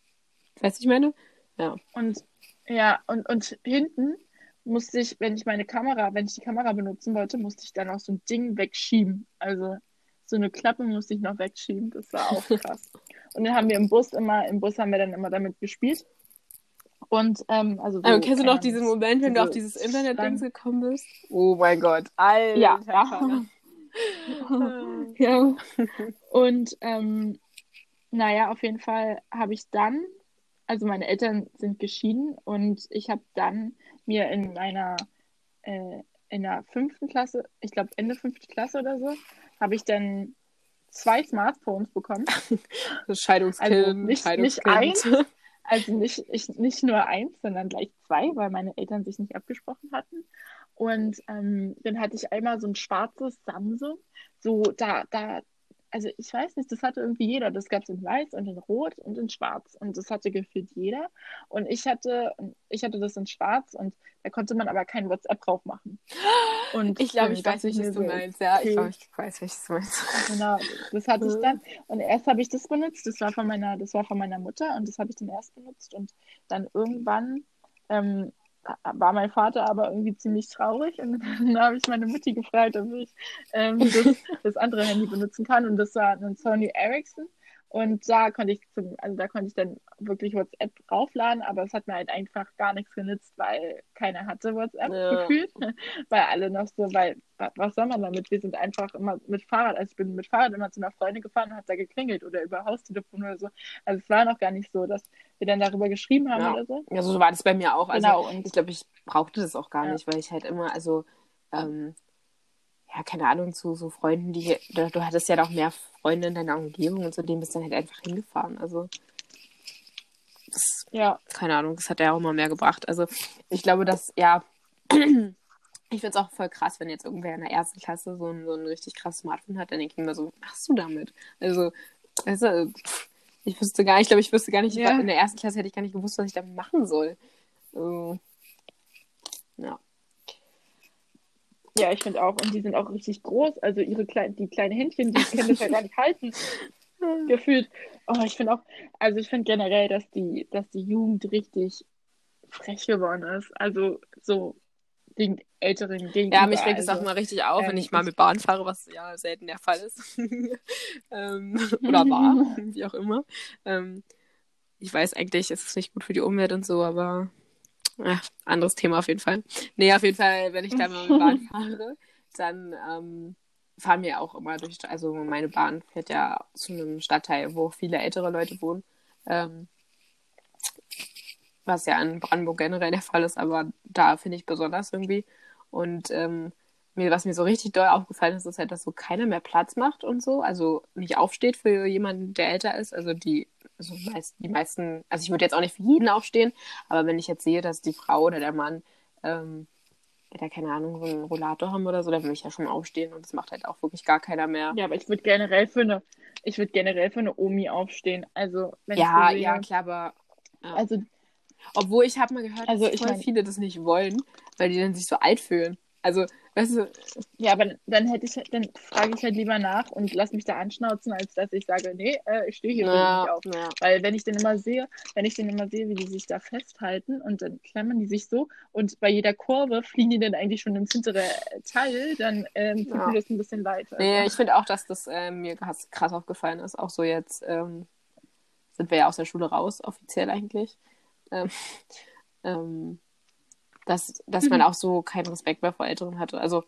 Weißt du, ich meine? Ja. Und ja, und, und hinten musste ich, wenn ich meine Kamera, wenn ich die Kamera benutzen wollte, musste ich dann auch so ein Ding wegschieben. Also so eine Klappe musste ich noch wegschieben. Das war auch krass. und dann haben wir im Bus immer, im Bus haben wir dann immer damit gespielt. Und ähm, also so, Aber kennst du noch diesen Moment, wenn du auf diese dieses Internet-Ding Stangen. gekommen bist? Oh mein Gott. Alter. Ja. Ja. Und ähm, naja, auf jeden Fall habe ich dann, also meine Eltern sind geschieden und ich habe dann mir in meiner, äh, in der fünften Klasse, ich glaube Ende fünfte Klasse oder so, habe ich dann zwei Smartphones bekommen. Scheidungskind, Also nicht- nicht Scheidungskind. Also nicht, ich, nicht nur eins, sondern gleich zwei, weil meine Eltern sich nicht abgesprochen hatten. Und ähm, dann hatte ich einmal so ein schwarzes Samsung. So, da, da, also ich weiß nicht, das hatte irgendwie jeder. Das gab es in weiß und in rot und in schwarz. Und das hatte gefühlt jeder. Und ich hatte, ich hatte das in schwarz und da konnte man aber kein WhatsApp drauf machen. Und Ich glaube, ich weiß, welches du meinst. Ja, ich glaube, ich weiß, welches du meinst. Genau, das hatte ich dann. Und erst habe ich das benutzt, das war von meiner, das war von meiner Mutter und das habe ich dann erst benutzt. Und dann irgendwann ähm, war mein Vater aber irgendwie ziemlich traurig und dann habe ich meine Mutti gefragt, ob ich ähm, das, das andere Handy benutzen kann. Und das war ein Sony Ericsson. Und da konnte ich zum, also da konnte ich dann wirklich WhatsApp raufladen, aber es hat mir halt einfach gar nichts genützt, weil keiner hatte WhatsApp Ja. gefühlt. Weil alle noch so, weil, wa- was soll man damit? Wir sind einfach immer mit Fahrrad, also ich bin mit Fahrrad immer zu einer Freundin gefahren und hat da geklingelt oder über Haustelefon oder so. Also es war noch gar nicht so, dass wir dann darüber geschrieben haben Ja. oder so. Ja, so war das bei mir auch. Also, Genau, und- ich glaube, ich brauchte das auch gar Ja. nicht, weil ich halt immer, also, ähm, ja, keine Ahnung, zu so Freunden, die, du, du hattest ja auch mehr Freunde in deiner Umgebung und so, denen bist dann halt einfach hingefahren. Also, das, Ja, keine Ahnung, das hat ja auch immer mehr gebracht. Also, ich glaube, dass, ja, ich finde es auch voll krass, wenn jetzt irgendwer in der ersten Klasse so ein, so ein richtig krasses Smartphone hat, dann denke ich mir so, was machst du damit? Also, weißt du, ich wüsste gar nicht, ich glaube, ich wüsste gar nicht, Ja. in der ersten Klasse hätte ich gar nicht gewusst, was ich damit machen soll. Also, ja. Ja, ich finde auch. Und die sind auch richtig groß. Also ihre kleinen, die kleinen Händchen, die können das ja gar nicht halten. Gefühlt. Oh, ich finde auch, also ich finde generell, dass die, dass die Jugend richtig frech geworden ist. Also so den Älteren gegenüber. Ja, mich regt es also, auch mal richtig auf, wenn ähm, ich mal mit Bahn fahre, was ja selten der Fall ist. ähm, oder war, wie auch immer. Ähm, ich weiß eigentlich, es ist nicht gut für die Umwelt und so, aber ja, anderes Thema auf jeden Fall. Nee, auf jeden Fall, wenn ich da mal mit Bahn fahre, dann ähm, fahren wir auch immer durch, also meine Bahn fährt ja zu einem Stadtteil, wo viele ältere Leute wohnen. Ähm, was ja in Brandenburg generell der Fall ist, aber da finde ich besonders irgendwie. Und ähm, mir, was mir so richtig doll aufgefallen ist, ist halt, dass so keiner mehr Platz macht und so. Also nicht aufsteht für jemanden, der älter ist. Also die, also meist, die meisten, also ich würde jetzt auch nicht für jeden aufstehen, aber wenn ich jetzt sehe, dass die Frau oder der Mann, ähm, ja, keine Ahnung, so einen Rollator haben oder so, dann würde ich ja schon aufstehen und das macht halt auch wirklich gar keiner mehr. Ja, aber ich würde generell für eine, ich würde generell für eine Omi aufstehen. Also wenn Ja, ich ja, klar, aber ja. Also Obwohl ich habe mal gehört, Also dass ich voll mein- viele das nicht wollen, weil die dann sich so alt fühlen. Also Weißt du, Ja, aber dann hätte ich, dann frage ich halt lieber nach und lass mich da anschnauzen, als dass ich sage, nee, äh, ich stehe hier na, nicht auf. na, Weil wenn ich den immer sehe, wenn ich den immer sehe, wie die sich da festhalten und dann klammern die sich so und bei jeder Kurve fliegen die dann eigentlich schon ins hintere Teil, dann ähm, tut Ja. mir das ein bisschen leid. Also. nee, ich finde auch, dass das ähm, mir krass, krass aufgefallen ist. Auch so jetzt ähm, sind wir ja aus der Schule raus, offiziell eigentlich. Ähm, ähm, dass, dass man auch so keinen Respekt mehr vor Älteren hatte. Also,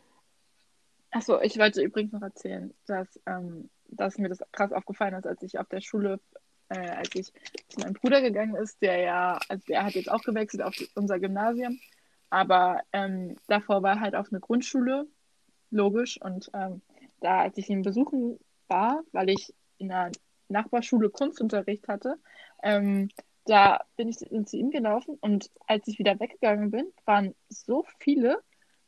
Achso, ich wollte übrigens noch erzählen, dass, ähm, dass mir das krass aufgefallen ist, als ich auf der Schule, äh, als ich zu meinem Bruder gegangen ist, der ja, also der hat jetzt auch gewechselt auf die, unser Gymnasium, aber ähm, davor war er halt auf eine Grundschule, logisch, und ähm, da, als ich ihn besuchen war, weil ich in einer Nachbarschule Kunstunterricht hatte, ähm, da bin ich zu ihm gelaufen und als ich wieder weggegangen bin, waren so viele,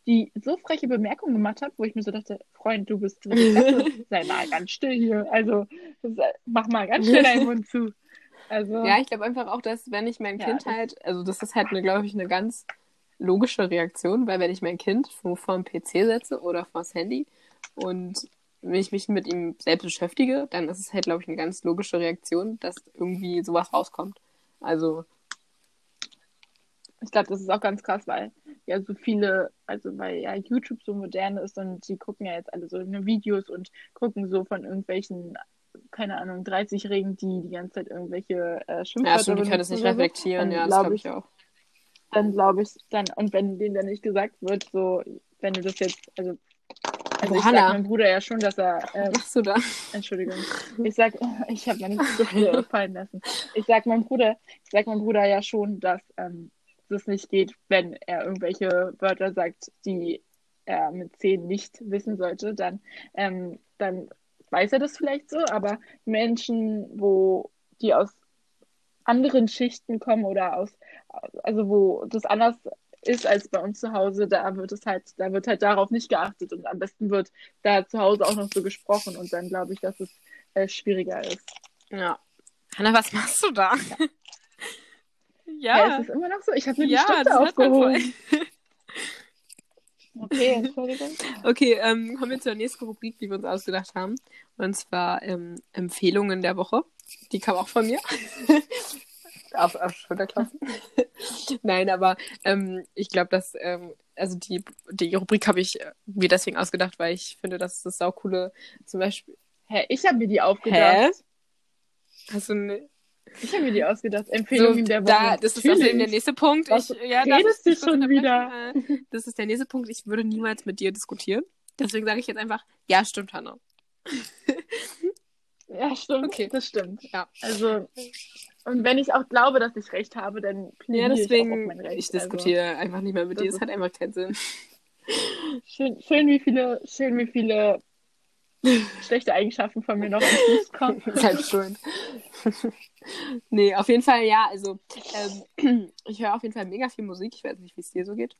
die so freche Bemerkungen gemacht haben, wo ich mir so dachte, Freund, du bist Klasse, sei mal ganz still hier. Also das, mach mal ganz schnell deinen Mund zu. Also, ja, ich glaube einfach auch, dass wenn ich mein Ja, Kind halt, also das ist halt, eine, glaube ich, eine ganz logische Reaktion, weil wenn ich mein Kind vor, vor dem PC setze oder vor das Handy und wenn ich mich mit ihm selbst beschäftige, dann ist es halt, glaube ich, eine ganz logische Reaktion, dass irgendwie sowas rauskommt. Also, ich glaube, das ist auch ganz krass, weil ja so viele, also weil ja YouTube so modern ist und die gucken ja jetzt alle so Videos und gucken so von irgendwelchen, keine Ahnung, 30-Jährigen, die die ganze Zeit irgendwelche äh, ja, Schimpfwörter stimmt, die können das nicht so. reflektieren, ja, das glaub glaube ich- ich auch. dann glaube ich, dann, und wenn denen dann nicht gesagt wird, so, wenn du das jetzt, also, also ich sag meinem Bruder ja schon, dass er, ähm, Was machst du da? Entschuldigung, ich sag, ich habe meine Stift fallen lassen. Ich sag meinem Bruder, ich sag meinem Bruder ja schon, dass ähm, das nicht geht, wenn er irgendwelche Wörter sagt, die er mit zehn nicht wissen sollte, dann, ähm, dann weiß er das vielleicht so, aber Menschen, wo die aus anderen Schichten kommen oder aus, also wo das anders ist als bei uns zu Hause, da wird es halt, da wird halt darauf nicht geachtet und am besten wird da zu Hause auch noch so gesprochen und dann glaube ich, dass es äh, schwieriger ist. Ja. Hanna, was machst du da? Ja, Ja, ist es immer noch so? Ich habe mir die ja, das voll. aufgehoben. Okay, Entschuldigung. Okay, ähm, kommen wir zur nächsten Rubrik, die wir uns ausgedacht haben. Und zwar ähm, Empfehlungen der Woche. Die kam auch von mir. Auf, auf Schulterklappen. Nein, aber ähm, ich glaube, dass, ähm, also die, die Rubrik habe ich äh, mir deswegen ausgedacht, weil ich finde, dass das saukoole, zum Beispiel, Hä, ich habe mir die aufgedacht. hast du eine, Ich habe mir die ausgedacht. Empfehlungen so, der Woche. da, das ist Natürlich. außerdem der nächste Punkt. Was ich, ja, darf redest du schon unterbrechen? Äh, Das ist der nächste Punkt. Ich würde niemals mit dir diskutieren. Deswegen sage ich jetzt einfach, ja, stimmt, Hanna. Ja, stimmt. Okay. Das stimmt. Ja. Also, und wenn ich auch glaube, dass ich recht habe, dann Ja, plädiere ich auch auf deswegen, mein Recht. ich diskutiere einfach nicht mehr mit dir. Es hat einfach keinen Sinn. Also, schön, schön, wie viele, schön, wie viele schlechte Eigenschaften von mir noch ins Fuß kommen. Selbst schuld. nee, auf jeden Fall, ja, also ähm, ich höre auf jeden Fall mega viel Musik. Ich weiß nicht, wie es dir so geht.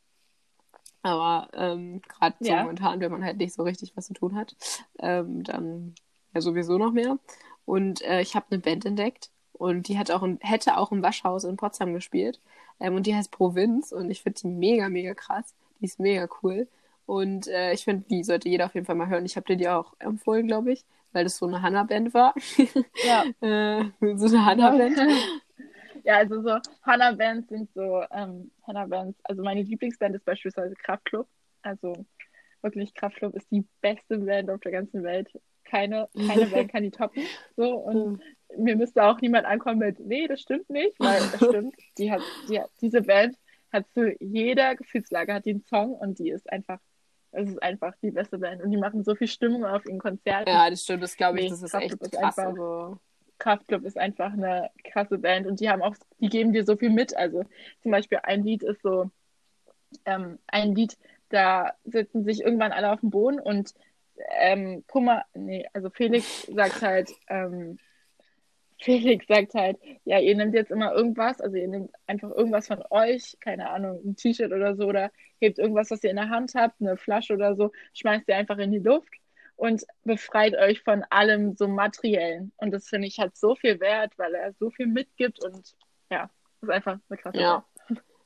Aber ähm, gerade so Ja. momentan, wenn man halt nicht so richtig was zu tun hat, ähm, dann ja sowieso noch mehr. Und äh, ich habe eine Band entdeckt und die hat auch ein, hätte auch im Waschhaus in Potsdam gespielt. Ähm, und die heißt Provinz und ich finde die mega, mega krass. Die ist mega cool. Und äh, ich finde, die sollte jeder auf jeden Fall mal hören. Ich habe dir die auch empfohlen, glaube ich, weil das so eine Hanna-Band war. Ja. äh, so eine Hanna-Band. Ja, also so Hannah-Bands sind so, ähm, Hannah-Bands, also meine Lieblingsband ist beispielsweise Kraftklub. Also wirklich, Kraftklub ist die beste Band auf der ganzen Welt. Keine, keine Band kann die toppen. So, und mir müsste auch niemand ankommen mit, nee, das stimmt nicht, weil das stimmt. Die hat, die hat, diese Band hat zu jeder Gefühlslage hat die einen Song und die ist einfach, es ist einfach die beste Band. Und die machen so viel Stimmung auf ihren Konzerten. Ja, das stimmt, das glaube ich, Nee, das ist Kraftklub echt ist krass. einfach- Also, Kraftklub ist einfach eine krasse Band und die haben auch, die geben dir so viel mit. Also zum Beispiel ein Lied ist so, ähm, ein Lied, da sitzen sich irgendwann alle auf dem Boden und ähm, Kummer, nee, also Felix sagt halt, ähm, Felix sagt halt, ja, ihr nehmt jetzt immer irgendwas, also ihr nehmt einfach irgendwas von euch, keine Ahnung, ein T-Shirt oder so, oder hebt irgendwas, was ihr in der Hand habt, eine Flasche oder so, schmeißt ihr einfach in die Luft und befreit euch von allem so materiellen. Und das finde ich hat so viel Wert, weil er so viel mitgibt und ja, ist einfach eine krasse Ja.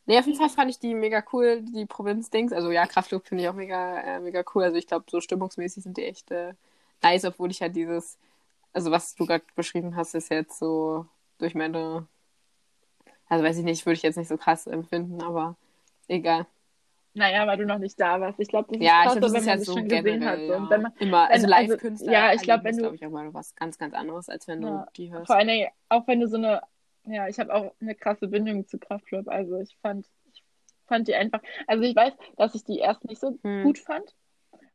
Nee, auf jeden Fall fand ich die mega cool, die Provinz-Dings. Also ja, Kraftclub finde ich auch mega, äh, mega cool. Also ich glaube, so stimmungsmäßig sind die echt äh, nice, obwohl ich halt dieses, also was du gerade beschrieben hast, ist jetzt so durch meine, also weiß ich nicht, würde ich jetzt nicht so krass empfinden, aber egal. Naja, weil du noch nicht da warst. Ich glaube, das ist Ja, ich krasser, glaube, das wenn ist man ja sich so schon gesehen hat. generell, So. ja. Wenn man, Immer, also wenn- Live-Künstler ja, ich glaub, erleben wenn ist, du- glaube ich, auch mal was ganz, ganz anderes, als wenn Ja. du die hörst. vor allen Dingen, auch wenn du so eine, ja, ich habe auch eine krasse Bindung zu Kraftclub. Also ich fand, ich fand die einfach, also ich weiß, dass ich die erst nicht so Hm. gut fand.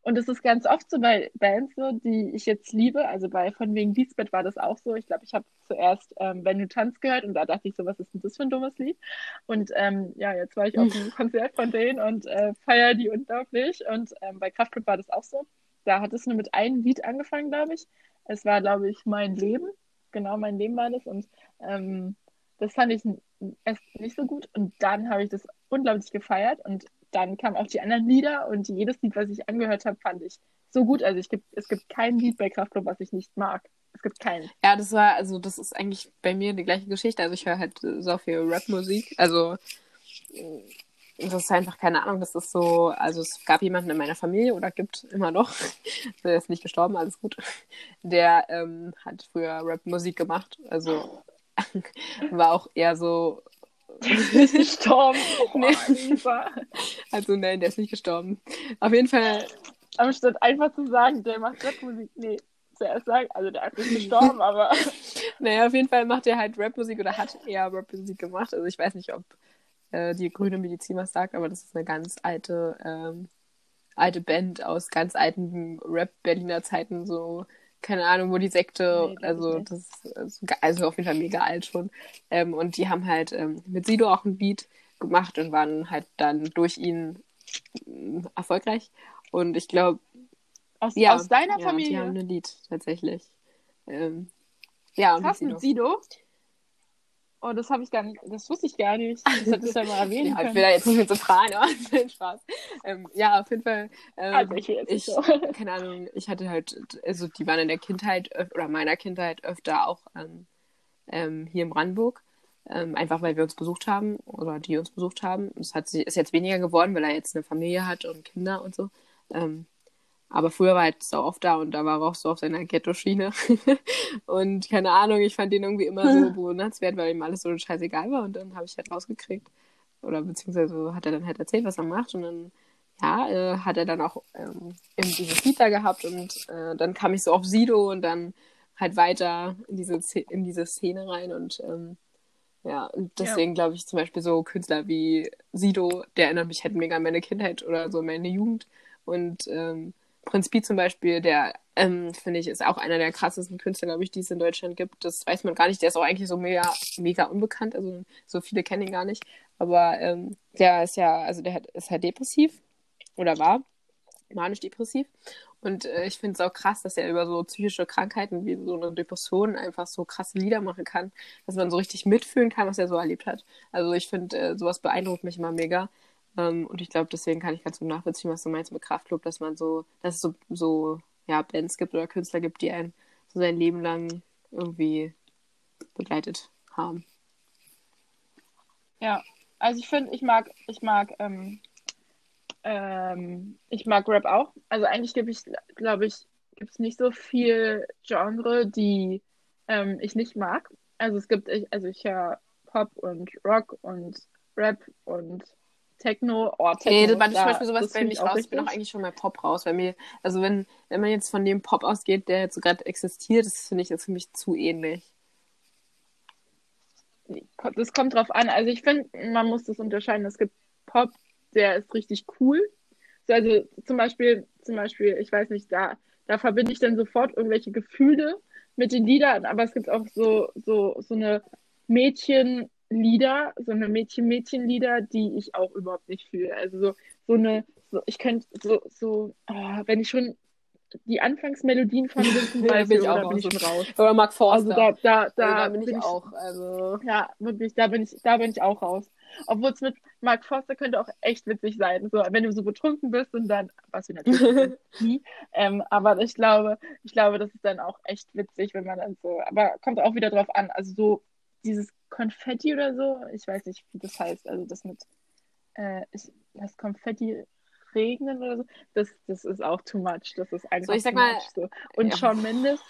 Und es ist ganz oft so bei Bands so, die ich jetzt liebe. Also bei von wegen Beatsbett war das auch so. Ich glaube, ich habe zuerst ähm, Wenn du tanzt gehört und da dachte ich so, was ist denn das für ein dummes Lied? Und ähm, ja, jetzt war ich auf einem Konzert von denen und äh, feiere die unglaublich. Und ähm, bei Kraftclub war das auch so. Da hat es nur mit einem Lied angefangen, glaube ich. Es war, glaube ich, Mein Leben. Genau, Mein Leben war das. Und ähm, das fand ich erst nicht so gut. Und dann habe ich das unglaublich gefeiert. Und dann kamen auch die anderen Lieder. Und jedes Lied, was ich angehört habe, fand ich so gut. Also ich gibt, es gibt kein Lied bei Kraftclub, was ich nicht mag. Es gibt keinen. Ja, das war, also das ist eigentlich bei mir die gleiche Geschichte. Also ich höre halt so viel Rap-Musik. Also das ist einfach keine Ahnung, das ist so, also es gab jemanden in meiner Familie oder gibt immer noch, der ist nicht gestorben, alles gut, der ähm, hat früher Rap-Musik gemacht. Also war auch eher so, Ist gestorben. Oh, Nee. Lisa. also nein, der ist nicht gestorben. Auf jeden Fall, Anstatt einfach zu sagen, der macht Rapmusik. Nee, zuerst sagen, also der ist nicht gestorben, aber naja, auf jeden Fall macht er halt Rap-Musik oder hat eher Rap-Musik gemacht. Also ich weiß nicht, ob äh, die grüne Medizin was sagt, aber das ist eine ganz alte, ähm, alte Band aus ganz alten Rap-Berliner Zeiten, so, keine Ahnung, wo die Sekte, Nee, also das ist also auf jeden Fall mega alt schon. Ähm, und die haben halt ähm, mit Sido auch ein Beat gemacht und waren halt dann durch ihn mm, erfolgreich. Und ich glaube, aus, ja, aus deiner ja, die haben Familie. ein Lied tatsächlich. Ähm, ja, und Krass mit mit Sido. Oh, das habe ich gar nicht, das wusste ich gar nicht. Das hättest du ja mal erwähnen Ja, ich will da jetzt nicht mehr so fragen, aber nein, Spaß. Ähm, ja, auf jeden Fall. Ähm, Also ich ich, so. keine Ahnung, ich hatte halt, also die waren in der Kindheit oder meiner Kindheit öfter auch ähm, ähm, hier in Brandenburg. Ähm, einfach weil wir uns besucht haben oder die uns besucht haben. Es hat sie, ist jetzt weniger geworden, weil er jetzt eine Familie hat und Kinder und so. Aber früher war er halt so oft da und da war er auch so auf seiner Ghetto-Schiene. und keine Ahnung, ich fand den irgendwie immer so bewundernswert, weil ihm alles so scheißegal war. Und dann habe ich halt rausgekriegt, oder beziehungsweise hat er dann halt erzählt, was er macht. Und dann, ja, äh, hat er dann auch ähm, eben dieses Lied da gehabt. Und äh, dann kam ich so auf Sido und dann halt weiter in diese, in diese Szene rein. Und ähm, ja, und deswegen glaube ich zum Beispiel so Künstler wie Sido, der erinnert mich halt mega an meine Kindheit oder so meine Jugend. Und ähm, Prinz Pi zum Beispiel, der, ähm, finde ich, ist auch einer der krassesten Künstler, glaube ich, die es in Deutschland gibt. Das weiß man gar nicht. Der ist auch eigentlich so mega, mega unbekannt. Also so viele kennen ihn gar nicht. Aber ähm, der ist ja, also der hat, ist halt depressiv oder war manisch-depressiv. Und äh, ich finde es auch krass, dass er über so psychische Krankheiten wie so eine Depression einfach so krasse Lieder machen kann, dass man so richtig mitfühlen kann, was er so erlebt hat. Also ich finde, äh, sowas beeindruckt mich immer mega. Ähm, und ich glaube, deswegen kann ich ganz gut nachvollziehen, was du meinst mit Kraftclub, dass man so, dass es so, so ja, Bands gibt oder Künstler gibt, die einen so sein Leben lang irgendwie begleitet haben. Ja, also ich finde, ich mag, ich mag, ähm, ähm, ich mag Rap auch. Also eigentlich gibt ich, glaube ich, gibt es nicht so viel Genre, die ähm, ich nicht mag. Also es gibt, also ich höre Pop und Rock und Rap und Techno. Oh, Techno, Nee, das war zum Beispiel sowas bei find mir ich raus. Ich bin auch eigentlich schon bei Pop raus, weil mir, also wenn, wenn man jetzt von dem Pop ausgeht, der jetzt so gerade existiert, das finde ich jetzt für mich zu ähnlich. Das kommt drauf an. Also ich finde, man muss das unterscheiden. Es gibt Pop, der ist richtig cool. So, also zum Beispiel, zum Beispiel, ich weiß nicht, da, da verbinde ich dann sofort irgendwelche Gefühle mit den Liedern, aber es gibt auch so, so, so eine Mädchenlieder, so eine Mädchen-Mädchen-Lieder, die ich auch überhaupt nicht fühle. Also so, so eine, so, ich könnte so, so, oh, wenn ich schon die Anfangsmelodien von Vincent Ja, Weiss bin ich auch bin ich raus. schon raus. Oder Mark Also Forster. da, da, da, Also da bin ich bin auch. Also, ja, wirklich, da bin ich, da bin ich auch raus. Obwohl es mit Mark Forster könnte auch echt witzig sein. So, wenn du so betrunken bist und dann, was wir natürlich nie. Ähm, aber ich glaube, ich glaube, das ist dann auch echt witzig, wenn man dann so, aber kommt auch wieder drauf an. Also so dieses Konfetti oder so, ich weiß nicht, wie das heißt. Also das mit äh, ich, das Konfetti regnen oder so, das, das ist auch too much. Das ist einfach So, ich sag too mal, much. So. Und ja. Shawn Mendes,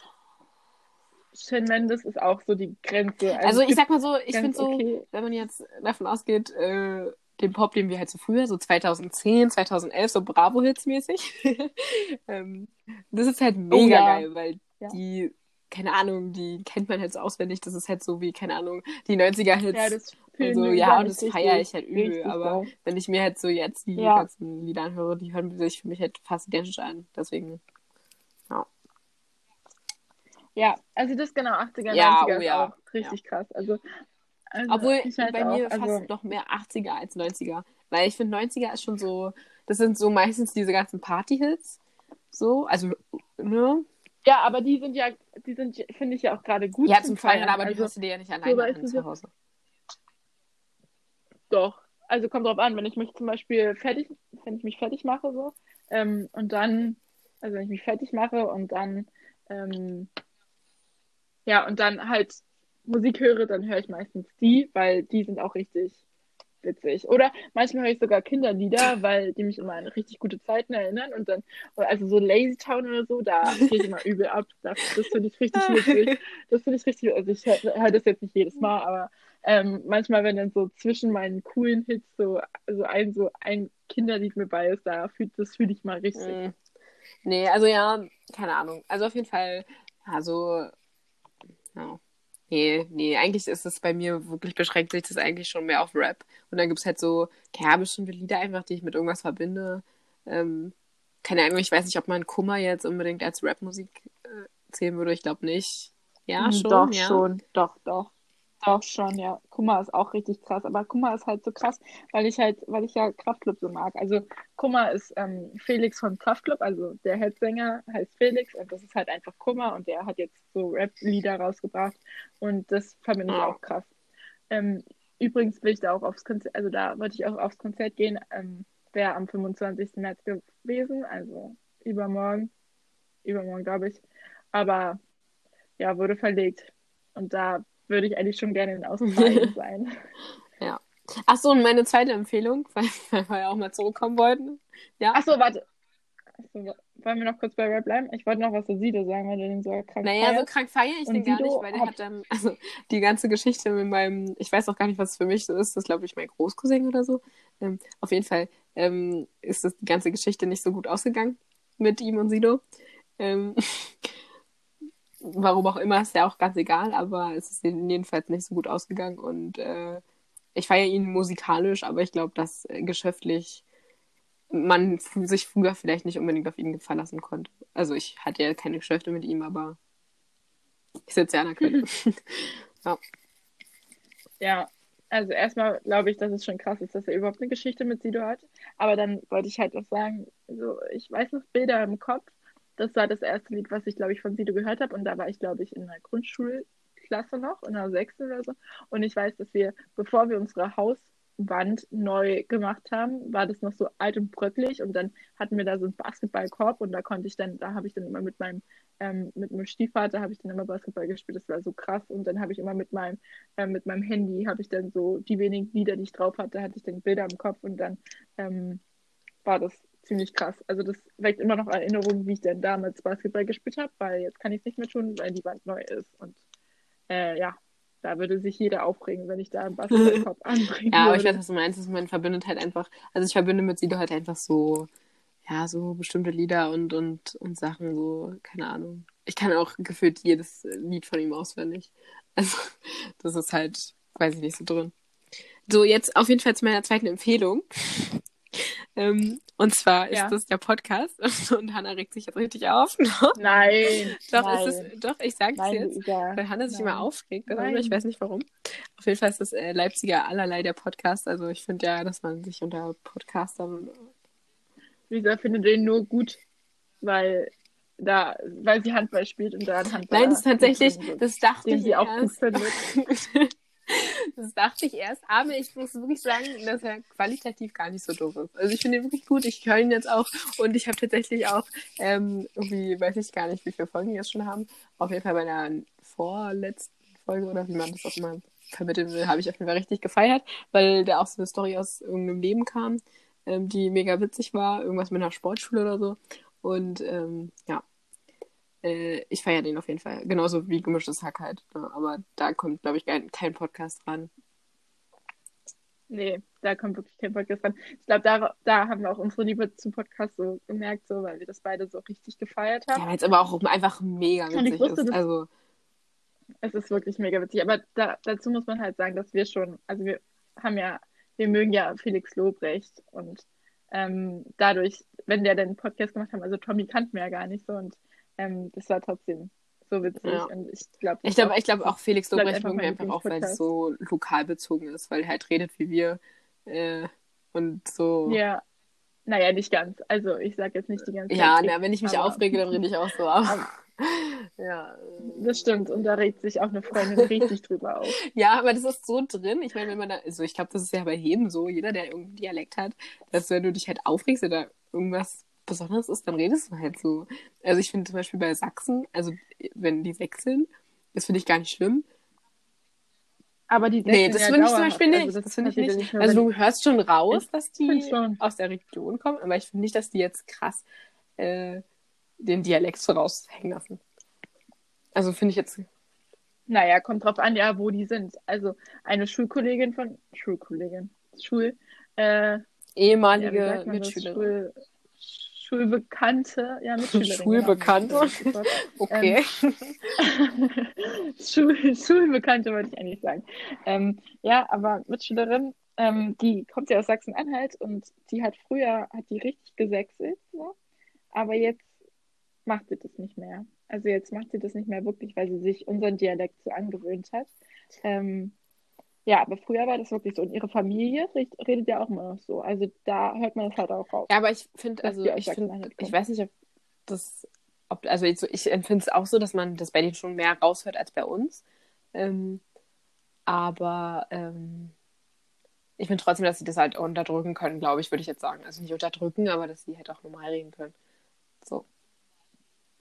Shawn Mendes ist auch so die Grenze. Also es ich sag mal so, ich finde so, okay. wenn man jetzt davon ausgeht, äh, den Pop, den wir halt so früher, so 2010, 2011, so Bravo-Hits mäßig, ähm, das ist halt mega Oh ja. geil, weil Ja. die, keine Ahnung, die kennt man halt so auswendig, das ist halt so wie, keine Ahnung, die 90er-Hits. Ja, das und so, ja, und das feiere ich halt übel, aber doll. wenn ich mir halt so jetzt die Ja. ganzen Lieder anhöre, die hören sich für mich halt fast identisch an, deswegen, Ja, also das genau 80er, Ja, 90er oh ist ja. auch richtig krass. Also, also Obwohl halt bei auch, mir also, fast noch mehr 80er als 90er. Weil ich finde, 90er ist schon so, das sind so meistens diese ganzen Party-Hits. So, also, ne? Ja, aber die sind ja, die sind, finde ich ja auch gerade gut. Ja, zum Feiern, aber die also, hörst du dir ja nicht alleine an du, zu so- Hause. Doch. Also kommt drauf an, wenn ich mich zum Beispiel fertig, wenn ich mich fertig mache so, ähm, und dann, also wenn ich mich fertig mache und dann, ähm, ja, und dann halt Musik höre, dann höre ich meistens die, weil die sind auch richtig witzig. Oder manchmal höre ich sogar Kinderlieder, weil die mich immer an richtig gute Zeiten erinnern und dann, also so Lazy Town oder so, da gehe ich immer übel ab. Das, das finde ich richtig witzig. Das finde ich richtig, also ich höre hör das jetzt nicht jedes Mal, aber ähm, manchmal, wenn dann so zwischen meinen coolen Hits so, so ein, so ein Kinderlied mit bei ist, da fühlt, das fühle ich mal richtig. Mm. Nee, also ja, keine Ahnung. Also auf jeden Fall, also, ja. Nee, nee, eigentlich ist es bei mir wirklich beschränkt sich das eigentlich schon mehr auf Rap. Und dann gibt es halt so, ja, bestimmte Lieder einfach, die ich mit irgendwas verbinde. Ähm, keine Ahnung, ich weiß nicht, ob man Kummer jetzt unbedingt als Rapmusik äh, zählen würde. Ich glaube nicht. Ja, Mhm, schon. Doch, ja. schon. Doch, doch. Doch schon, ja. Kummer ist auch richtig krass. Aber Kummer ist halt so krass, weil ich halt, weil ich ja Kraftklub so mag. Also Kummer ist ähm, Felix von Kraftklub, also der Headsänger heißt Felix und das ist halt einfach Kummer und der hat jetzt so Rap-Lieder rausgebracht und das verbinde ich auch krass. Ähm, übrigens will ich da auch aufs Konzert, also da wollte ich auch aufs Konzert gehen, ähm, wäre am 25. März gewesen, also übermorgen, übermorgen glaube ich. Aber ja, wurde verlegt. Und da würde ich eigentlich schon gerne in Australien sein. Ach so, und meine zweite Empfehlung, weil, weil wir ja auch mal zurückkommen wollten. Ja. Achso, warte. Achso, wa- wollen wir noch kurz bei Rap bleiben? Ich wollte noch was zu Sido sagen, weil du den so krank Naja, so feierst. krank feiere ich Und den gar Sido nicht, weil der hat- hat dann, also die ganze Geschichte mit meinem, ich weiß auch gar nicht, was es für mich so ist, das ist, glaube ich, mein Großcousin oder so. Ähm, auf jeden Fall ähm, ist das die ganze Geschichte nicht so gut ausgegangen mit ihm und Sido. Ähm, warum auch immer, ist ja auch ganz egal, aber es ist jedenfalls nicht so gut ausgegangen und äh, ich feiere ihn musikalisch, aber ich glaube, dass äh, geschäftlich man sich früher vielleicht nicht unbedingt auf ihn verlassen konnte. Also ich hatte ja keine Geschäfte mit ihm, aber ich sitze ja an der Quelle. Ja, also erstmal glaube ich, dass es schon krass ist, dass er überhaupt eine Geschichte mit Sido hat. Aber dann wollte ich halt noch sagen, so, ich weiß noch Bilder im Kopf. Das war das erste Lied, was ich, glaube ich, von Sido gehört habe. Und da war ich, glaube ich, in der Grundschulklasse noch, in der sechsten oder so. Und ich weiß, dass wir, bevor wir unsere Hauswand neu gemacht haben, war das noch so alt und bröcklig. Und dann hatten wir da so einen Basketballkorb und da konnte ich dann, da habe ich dann immer mit meinem ähm, mit meinem Stiefvater habe ich dann immer Basketball gespielt, das war so krass. Und dann habe ich immer mit meinem, äh, mit meinem Handy, habe ich dann so die wenigen Lieder, die ich drauf hatte, hatte ich dann Bilder im Kopf und dann ähm, war das ziemlich krass. Also das weckt immer noch Erinnerungen, wie ich dann damals Basketball gespielt habe, weil jetzt kann ich es nicht mehr tun, weil die Wand neu ist. Und äh, ja, da würde sich jeder aufregen, wenn ich da einen Basketballkorb anbringen Ja, aber ich weiß, was du meinst. dass Man verbindet halt einfach, also ich verbinde mit Sido halt einfach so, ja, so bestimmte Lieder und, und, und Sachen, so, keine Ahnung. Ich kann auch gefühlt jedes Lied von ihm auswendig. Also, das ist halt, weiß ich nicht, so drin. So, jetzt auf jeden Fall zu meiner zweiten Empfehlung. Ähm, und zwar ist Ja. das der Podcast. Und Hannah regt sich jetzt richtig auf. Nein, doch, nein. ist es, doch, ich sag's Nein, jetzt. Luisa. Weil Hannah sich Nein. immer aufregt. Also ich weiß nicht warum. Auf jeden Fall ist das äh, Leipziger allerlei der Podcast. Also ich finde ja, dass man sich unter Podcastern. Luisa findet den nur gut, weil da, weil sie Handball spielt und da Handball. Nein, das ist tatsächlich, das dachte ich sie auch gut findet. das dachte ich erst, aber ich muss wirklich sagen, dass er qualitativ gar nicht so doof ist. Also ich finde ihn wirklich gut. Ich höre ihn jetzt auch und ich habe tatsächlich auch ähm, irgendwie, weiß ich gar nicht, wie viele Folgen wir jetzt schon haben. Auf jeden Fall bei der vorletzten Folge oder wie man das auch immer vermitteln will, habe ich auf jeden Fall richtig gefeiert, weil da auch so eine Story aus irgendeinem Leben kam, ähm, die mega witzig war, irgendwas mit einer Sportschule oder so. Und ähm, ja, äh, ich feiere den auf jeden Fall. Genauso wie gemischtes Hack halt. Ne? Aber da kommt, glaube ich, kein, kein Podcast dran. Nee, da kommt wirklich kein Podcast dran. Ich glaube, da, da haben wir auch unsere Liebe zu Podcasts so gemerkt, so, weil wir das beide so richtig gefeiert haben. Ja, weil es aber auch einfach mega witzig wusste, ist. Also, Es ist wirklich mega witzig. Aber da, dazu muss man halt sagen, dass wir schon, also wir haben ja, wir mögen ja Felix Lobrecht und ähm, dadurch, wenn der den Podcast gemacht hat, also Tommy kannten wir ja gar nicht so und ähm, das war trotzdem so witzig Ja. und ich glaube, ich glaube glaub auch Felix einfach mögen wir einfach auch, weil es so lokal bezogen ist, weil er halt redet wie wir. Äh, und so. Ja, naja, nicht ganz. Also ich sage jetzt nicht die ganze Ja, Zeit. na, wenn ich mich aber- aufrege, dann rede ich auch so. Aber, ja. Das stimmt und da regt sich auch eine Freundin richtig drüber auf. ja, aber das ist so drin. Ich meine, wenn man da, also ich glaube, das ist ja bei jedem so, jeder, der irgendeinen Dialekt hat, dass wenn du dich halt aufregst oder irgendwas Besonderes ist, dann redest du halt so. Also ich finde zum Beispiel bei Sachsen, also wenn die wechseln, das finde ich gar nicht schlimm. Aber die Nee, das ja finde ich zum. Beispiel nicht. Also das finde ich ja nicht. nur, Also du hörst schon raus, dass die aus der Region kommen, aber ich finde nicht, dass die jetzt krass äh, den Dialekt so raushängen lassen. Also finde ich jetzt. Naja, kommt drauf an, ja, wo die sind. Also eine Schulkollegin von Schulkollegin, Schul, äh, ja, ehemalige das? Mitschülerin. Schul, Schulbekannte, ja, Mitschülerin. Schulbekannte? Genau. Okay. Schul, Schulbekannte wollte ich eigentlich sagen. Ähm, ja, aber Mitschülerin, ähm, die kommt ja aus Sachsen-Anhalt und die hat früher, hat die richtig gesächselt, ne? aber jetzt macht sie das nicht mehr. Also jetzt macht sie das nicht mehr wirklich, weil sie sich unseren Dialekt so angewöhnt hat. Ähm, ja, aber früher war das wirklich so. Und ihre Familie red- redet ja auch immer noch so. Also da hört man das halt auch raus. Ja, aber ich finde, also ich finde, ich weiß nicht, ob das, ob, also ich, ich empfinde es auch so, dass man das bei denen schon mehr raushört als bei uns. Ähm, aber ähm, ich finde trotzdem, dass sie das halt unterdrücken können, glaube ich, würde ich jetzt sagen. Also nicht unterdrücken, aber dass sie halt auch normal reden können. So.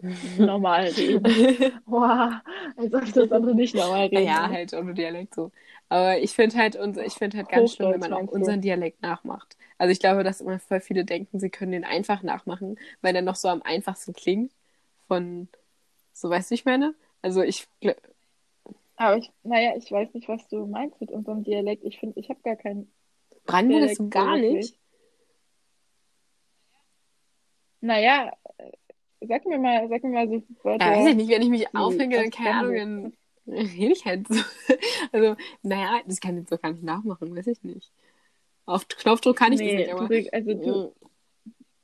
Normal reden. Wow, als ob das andere nicht normal reden. Ja, halt ohne Dialekt so. Aber ich finde halt, unser, ich finde halt ganz schlimm, wenn man auch unseren Dialekt nachmacht. Also ich glaube, dass immer voll viele denken, sie können den einfach nachmachen, weil der noch so am einfachsten klingt. Von, so weißt du, wie ich meine? Also ich, Aber ich, naja, ich weiß nicht, was du meinst mit unserem Dialekt. Ich finde, ich habe gar keinen. Brandenburg ist gar nicht. Naja, sag mir mal, sag mir mal so Wörter. Ja, weiß ich nicht, wenn ich mich aufrege, dann keine Ahnung, dann rede ich halt so. Also, naja, das kann ich jetzt so gar nicht nachmachen, weiß ich nicht. Auf Knopfdruck kann ich nee, das nicht, du, aber. reg- also du,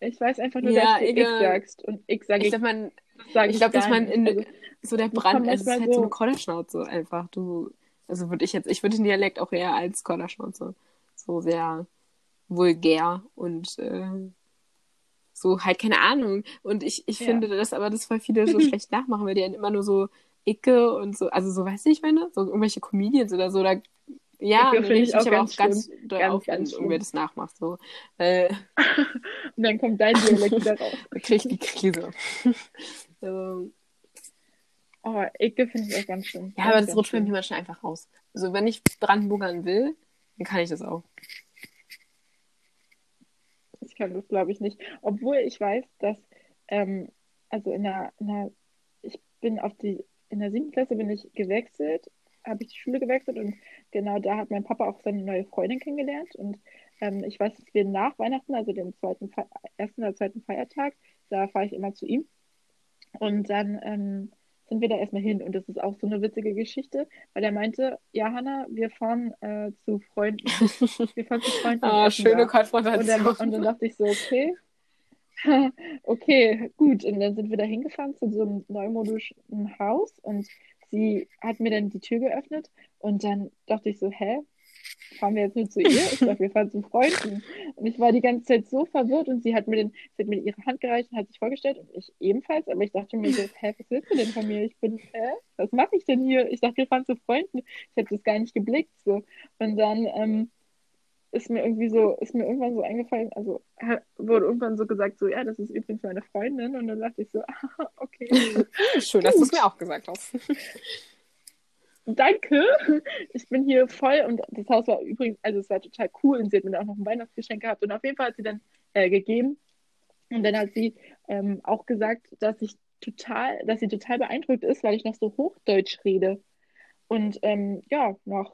ich weiß einfach nur, Ja, dass du egal. ich sagst. Und ich sage Ich man, sag ich glaube, dass man in Also, so der Brand, also es ist halt so so- eine Kodderschnauze einfach. Du, also würde ich jetzt, ich würde den Dialekt auch eher als Kodderschnauze. So sehr vulgär und äh, so halt keine Ahnung. Und ich, ich Ja. finde, dass aber das voll viele so schlecht nachmachen, weil die dann immer nur so Icke und so, also so weiß ich, meine, so irgendwelche Comedians oder so, da ja, finde ich auch aber ganz auch ganz doll Ganz, auf, wenn ganz irgendwer schlimm. das nachmacht. So. Äh, und dann kommt dein Dialekt wieder raus. da kriege ich die Krise. also, Oh, Icke finde ich auch ganz schlimm. Ja, Ganz, aber das rutscht mir manchmal einfach raus. Also wenn ich Brandenburgern will, dann kann ich das auch. Ich kann das, glaube ich, nicht. Obwohl ich weiß, dass, ähm, also in der, in der, ich bin auf die, in der siebten Klasse bin ich gewechselt, habe ich die Schule gewechselt und genau da hat mein Papa auch seine neue Freundin kennengelernt. Und ähm, ich weiß, dass wir nach Weihnachten, also den zweiten, ersten oder zweiten Feiertag, da fahre ich immer zu ihm. Und dann ähm, sind wir da erstmal hin. Und das ist auch so eine witzige Geschichte, weil er meinte, ja, Hanna, wir fahren äh, zu Freunden. Wir fahren zu Freunden. Ah, schöne da. Und Konfrontation. dann, und dann dachte ich so, okay, okay, gut. Und dann sind wir da hingefahren zu so einem neumodischen Haus und sie hat mir dann die Tür geöffnet und dann dachte ich so, hä? Fahren wir jetzt nur zu ihr? Ich dachte, wir fahren zu Freunden. Und ich war die ganze Zeit so verwirrt und sie hat mir, den, sie hat mir ihre Hand gereicht und hat sich vorgestellt und ich ebenfalls. Aber ich dachte mir so, hä, was willst du denn von mir? Ich bin, hä? Was mache ich denn hier? Ich dachte, wir fahren zu Freunden. Ich habe das gar nicht geblickt. So. Und dann ähm, ist mir irgendwie so, ist mir irgendwann so eingefallen, also wurde irgendwann so gesagt, so, ja, das ist übrigens meine Freundin. Und dann dachte ich so, ah, okay. Schön, dass du es mir auch gesagt hast. danke. Ich bin hier voll und das Haus war übrigens, also es war total cool und sie hat mir dann auch noch ein Weihnachtsgeschenk gehabt und auf jeden Fall hat sie dann äh, gegeben. Und dann hat sie ähm, auch gesagt, dass ich total, dass sie total beeindruckt ist, weil ich noch so Hochdeutsch rede. Und ähm, ja, nach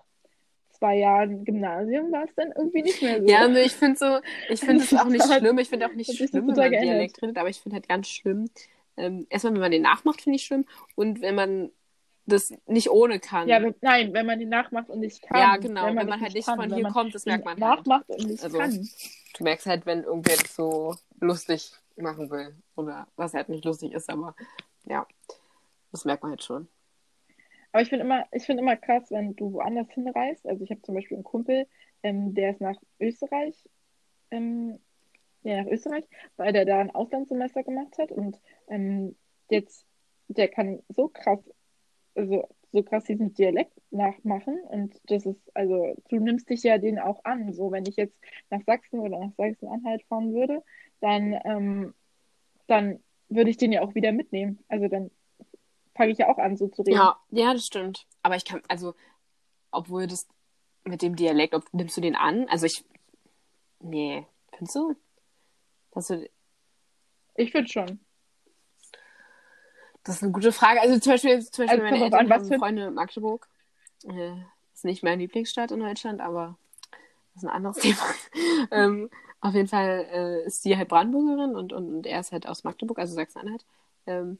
zwei Jahren Gymnasium war es dann irgendwie nicht mehr so. Ja, nee, ich finde so, ich finde es auch nicht hat- schlimm. Ich finde auch nicht schlimm, wenn man. Dialekt redet, aber ich finde halt ganz schlimm. Ähm, erstmal, wenn man den nachmacht, finde ich schlimm. Und wenn man das nicht ohne kann. Ja, wenn, nein, wenn man den nachmacht und nicht kann. Ja, genau. Wenn, das man halt nicht kann, von wenn hier man kommt, das merkt man halt. nachmacht und nicht Also, kann. Du merkst halt, wenn irgendwer das so lustig machen will. Oder was halt nicht lustig ist, aber ja. Das merkt man halt schon. Aber ich finde immer, ich finde immer krass, wenn du woanders hinreist. Also ich habe zum Beispiel einen Kumpel, ähm, der ist nach Österreich, ähm, ja, nach Österreich, weil der da ein Auslandssemester gemacht hat und ähm, jetzt, der kann so krass, also so krass diesen Dialekt nachmachen und das ist, also du nimmst dich ja den auch an. So, wenn ich jetzt nach Sachsen oder nach Sachsen-Anhalt fahren würde, dann, ähm, dann würde ich den ja auch wieder mitnehmen. Also dann fange ich ja auch an, so zu reden. Ja, ja, das stimmt. Aber ich kann, also, obwohl das mit dem Dialekt, ob, nimmst du den an? Also ich. Nee, findest du? Dass du Ich finde schon. Das ist eine gute Frage. Also zum Beispiel, zum Beispiel Also meine Eltern an, was haben Freunde in Magdeburg. Äh, ist nicht meine Lieblingsstadt in Deutschland, aber das ist ein anderes Thema. ähm, auf jeden Fall äh, ist sie halt Brandenburgerin und, und, und er ist halt aus Magdeburg, also Sachsen-Anhalt. Ähm,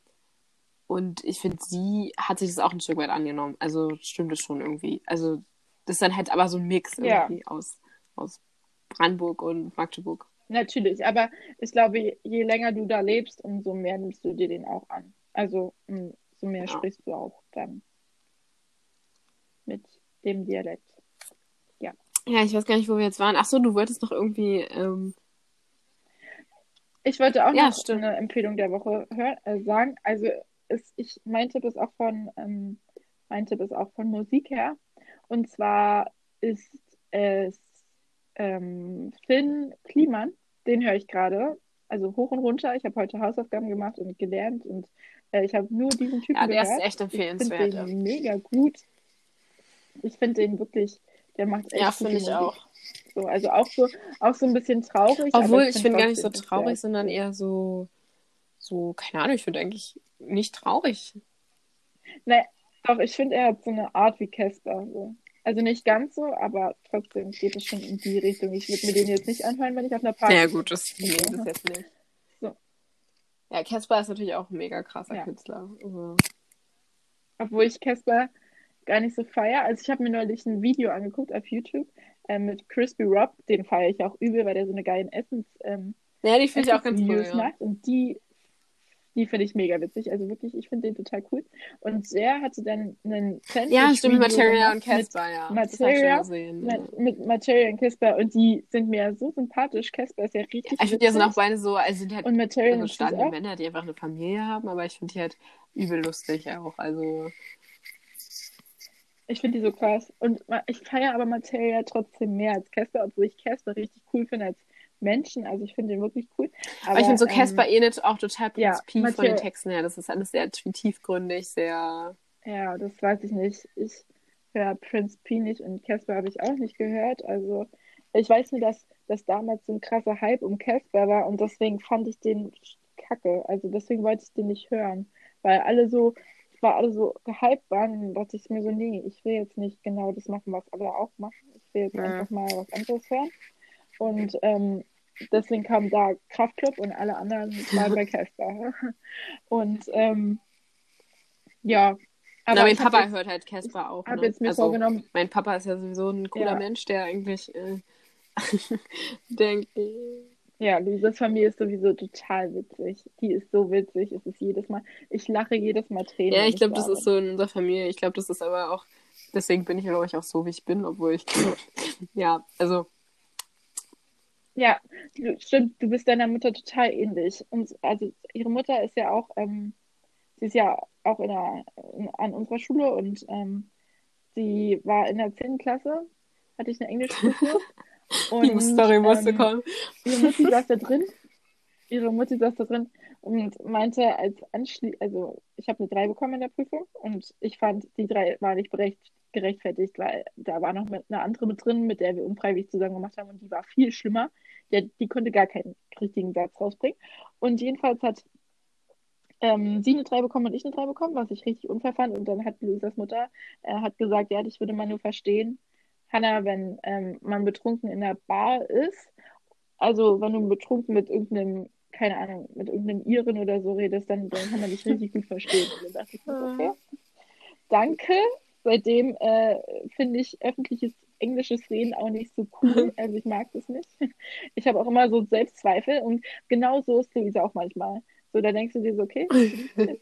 und ich finde, sie hat sich das auch ein Stück weit angenommen. Also stimmt es schon irgendwie. Also das ist dann halt aber so ein Mix Ja. irgendwie aus, aus Brandenburg und Magdeburg. Natürlich, aber ich glaube, je länger du da lebst, umso mehr nimmst du dir den auch an. Also umso mehr Ja. sprichst du auch dann mit dem Dialekt. Ja, ich weiß gar nicht, wo wir jetzt waren. Ach so, du wolltest noch irgendwie. Ähm, Ich wollte auch Ja, noch stimmt. eine Empfehlung der Woche hören, äh, sagen. Also ist, ich, mein Tipp ist auch von, ähm, mein Tipp ist auch von Musik her. Und zwar ist es ähm, Finn Kliman, den höre ich gerade. Also hoch und runter. Ich habe heute Hausaufgaben gemacht und gelernt und ich habe nur diesen Typen ja, der gehört. ist echt Ich finde empfehlenswert. den mega gut. Ich finde den wirklich, der macht echt Ja, finde ich Musik. auch. So, also auch so, auch so ein bisschen traurig. Obwohl, ich find finde gar nicht so traurig, der- sondern eher so, so, keine Ahnung, ich finde eigentlich nicht traurig. Nein, doch, ich finde, er hat so eine Art wie Casper. So. Also nicht ganz so, aber trotzdem geht es schon in die Richtung. Ich würde mir den jetzt nicht anhören, wenn ich auf einer Party Ja, gut, das, nee, das jetzt nicht. Ja, Casper ist natürlich auch ein mega krasser Ja. Künstler. Also, Obwohl ich Casper gar nicht so feier. Also ich habe mir neulich ein Video angeguckt auf YouTube äh, mit Crispy Rob. Den feiere ich auch übel, weil der so eine geilen Essens, ähm, ja, die finde ich auch ganz cool. Ja. macht. Und die, die finde ich mega witzig. Also wirklich, ich finde den total cool. Und der hatte dann einen Ja, stimmt, Sandwich-Video Materia und Casper, ja. Materia, gesehen. Ja. mit, mit Materia und Casper und die sind mir so sympathisch. Casper ist ja richtig Ich finde, die sind auch beide so, also die halt und Materia also starke. Männer, die einfach eine Familie haben, aber ich finde die halt übel lustig auch. Also, Ich finde die so krass. Und ich feiere aber Materia trotzdem mehr als Casper, obwohl ich Casper richtig cool finde als Menschen. Also ich finde den wirklich cool. aber, ich finde so ähm, Casper eh nicht auch total ja, prinzipiell von den Texten her. Das ist alles sehr tiefgründig, sehr. Ja, das weiß ich nicht. Ich höre Prince P nicht und Casper habe ich auch nicht gehört. Also ich weiß nur, dass, dass damals so ein krasser Hype um Casper war und deswegen fand ich den kacke. Also deswegen wollte ich den nicht hören. Weil alle so, weil alle so gehypt waren, dachte ich mir so, nee, ich will jetzt nicht genau das machen, was alle auch machen. Ich will jetzt Ja. einfach mal was anderes hören. Und ähm, deswegen kam da Kraftclub und alle anderen waren bei Casper. Und ähm, ja. Aber mein ich hab Papa jetzt- hört halt Casper auch. habe Ne? jetzt mir also, vorgenommen, mein Papa ist ja sowieso ein cooler Ja. Mensch, der eigentlich äh, denkt. ja, Luisas Familie ist sowieso total witzig. Die ist so witzig, es ist jedes Mal. Ich lache jedes Mal Tränen. Ja, ich glaube, das da ist so in unserer Familie. Ich glaube, das ist aber auch, deswegen bin ich, glaube ich, auch so, wie ich bin, obwohl ich, ja, also. Ja, du, stimmt, du bist deiner Mutter total ähnlich. Und also ihre Mutter ist ja auch, ähm, sie ist ja auch in der, in, an unserer Schule und ähm, sie war in der 10. Klasse, hatte ich eine Englischklasse. die Story musste ähm, kommen. ihre Mutti saß da drin. Ihre Mutti saß da drin und meinte als Anschli also ich habe eine 3 bekommen in der Prüfung und ich fand, die 3 war nicht berecht gerechtfertigt, weil da war noch eine andere mit drin, mit der wir unfreiwillig zusammen gemacht haben und die war viel schlimmer. Die, die konnte gar keinen richtigen Satz rausbringen. Und jedenfalls hat ähm, sie eine 3 bekommen und ich eine 3 bekommen, was ich richtig unfair fand. Und dann hat Luisas Mutter äh, hat gesagt, ja, ich würde mal nur verstehen, Hannah, wenn ähm, man betrunken in der Bar ist, also wenn du betrunken mit irgendeinem, keine Ahnung, mit irgendeinem Iren oder so redest, dann, dann kann man dich richtig gut verstehen. Und dann dachte ich, okay, danke. Seitdem äh, finde ich öffentliches englisches Reden auch nicht so cool. Also ich mag das nicht. Ich habe auch immer so Selbstzweifel und genau so ist Luisa auch manchmal. So, da denkst du dir so, okay,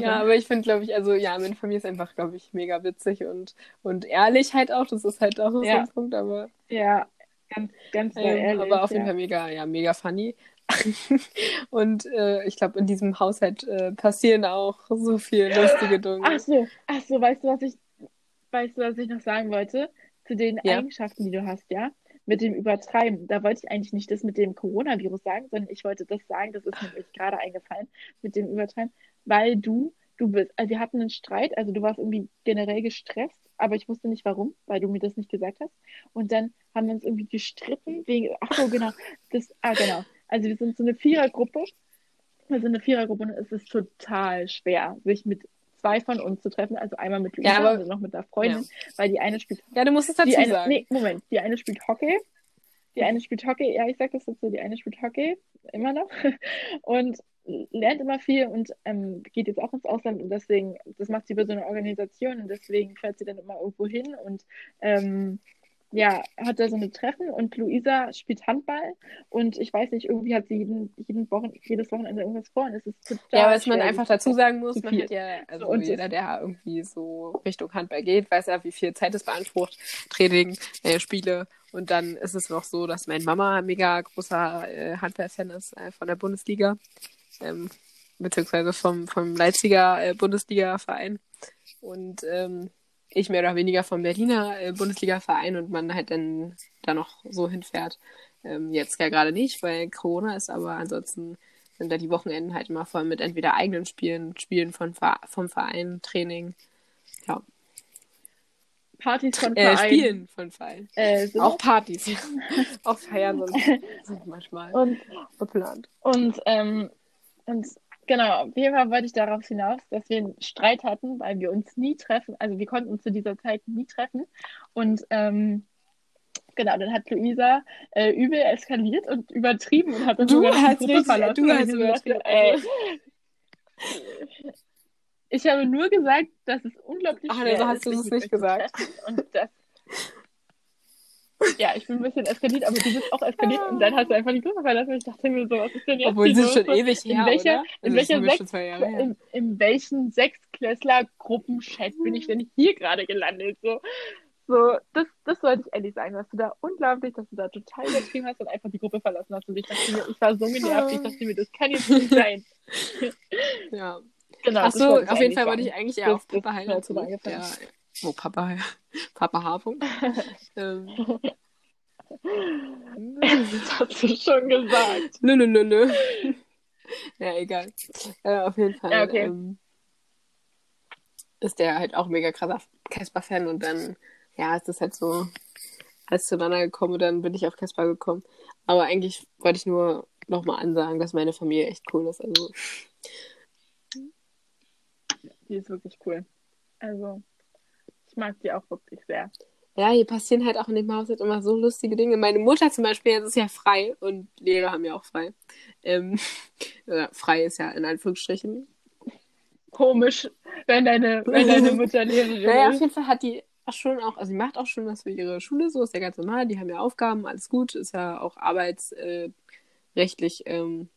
ja, aber ich finde, glaube ich, also ja, meine Familie ist einfach, glaube ich, mega witzig und, und ehrlich halt auch. Das ist halt auch so ja. ein Punkt, aber. Ja, ganz, ganz ähm, ehrlich. Aber auf jeden ja. Fall mega, ja, mega funny. und äh, ich glaube, in diesem Haushalt äh, passieren auch so viele lustige Dinge. Ach so, ach so, weißt du, was ich, weißt du, was ich noch sagen wollte? Zu den Ja. Eigenschaften, die du hast, ja? Mit dem Übertreiben. Da wollte ich eigentlich nicht das mit dem Coronavirus sagen, sondern ich wollte das sagen, das ist mir gerade eingefallen, mit dem Übertreiben, weil du, du bist, also wir hatten einen Streit, also du warst irgendwie generell gestresst, aber ich wusste nicht warum, weil du mir das nicht gesagt hast. Und dann haben wir uns irgendwie gestritten wegen, ach so, genau, das, ah, genau. Also wir sind so eine Vierergruppe. Wir sind eine Vierergruppe und es ist total schwer, sich mit zwei von uns zu treffen. Also einmal mit Luisa Ja, aber- und noch mit der Freundin, weil die eine spielt Ja, du musst es dazu die eine, sagen. Nee, Moment. Die eine spielt Hockey. Die eine spielt Hockey. Ja, ich sag das jetzt so. Die eine spielt Hockey. Immer noch. Und lernt immer viel und ähm, geht jetzt auch ins Ausland. Und deswegen, das macht sie über so eine Organisation. Und deswegen fährt sie dann immer irgendwo hin und ähm, ja, hat da so eine Treffen. Und Luisa spielt Handball. Und ich weiß nicht, irgendwie hat sie jeden, jeden Wochen, jedes Wochenende irgendwas vor. Und es ist total Ja, was man einfach dazu sagen muss, man hat ja, also So, und jeder, der irgendwie so Richtung Handball geht, weiß ja, wie viel Zeit es beansprucht, Training, äh, Spiele. Und dann ist es noch so, dass meine Mama ein mega großer äh, Handball-Fan ist äh, von der Bundesliga, ähm, beziehungsweise vom, vom Leipziger äh, Bundesliga-Verein. Und ähm, ich mehr oder weniger vom Berliner äh, Bundesliga-Verein und man halt dann da noch so hinfährt. Ähm, jetzt ja gerade nicht, weil Corona ist, aber ansonsten sind da die Wochenenden halt immer voll mit entweder eigenen Spielen, Spielen von, vom Verein, Training, ja, Partys von äh, Vereinen. Spielen von Verein. Äh. Auch Partys, ja. auch Feiern sind, sind manchmal Und geplant. Und, ähm, und genau, auf jeden Fall wollte ich darauf hinaus, dass wir einen Streit hatten, weil wir uns nie treffen, also wir konnten uns zu dieser Zeit nie treffen. Und ähm, genau, dann hat Luisa äh, übel eskaliert und übertrieben und hat dann Du hast richtig- verlassen. du hast übertrieben. Ey, ich habe nur gesagt, dass es unglaublich Ach, schwer also hast ist, du es nicht gesagt. Und das ja, ich bin ein bisschen eskaliert, aber du bist auch eskaliert und dann hast du einfach die Gruppe verlassen. Und ich dachte mir so, was ist denn jetzt Obwohl es ist schon ewig in her, welcher, in Also, welcher Sechs, in, in welchen Sechsklässler-Gruppenchat bin ich denn hier gerade gelandet? So, so das, das wollte ich ehrlich sagen, dass du da unglaublich, dass du da total übertrieben hast und einfach die Gruppe verlassen hast. Und ich dachte mir, ich war so genervt, ich dachte mir, das kann jetzt nicht sein. Ja. Genau, Ach das so, wollte ich auf jeden Fall wollte ich eigentlich eher auf zurück. eingefallen. Ja. Oh, Papa, Papa H. ähm, Das hast du schon gesagt. Nö, nö, nö, nö. Ja, egal. Äh, auf jeden Fall Ja, okay. ähm, ist der halt auch mega krasser Casper-Fan und dann, ja, ist das halt so alles zueinander gekommen und dann bin ich auf Casper gekommen. Aber eigentlich wollte ich nur nochmal ansagen, dass meine Familie echt cool ist. Also, Die ist wirklich cool. Also, mag die auch wirklich sehr. ja, hier passieren halt auch in dem Haus halt immer so lustige Dinge. Meine Mutter zum Beispiel, jetzt ist ja frei und Lehrer haben ja auch frei. Ähm, ja, frei ist ja in Anführungsstrichen. Komisch, wenn deine, wenn deine Mutter Lehrerin Naja, auf ist. jeden Fall hat die auch schon auch, also die macht auch schon was für ihre Schule, so ist ja ganz normal, die haben ja Aufgaben, alles gut, ist ja auch arbeitsrechtlich äh, ähm,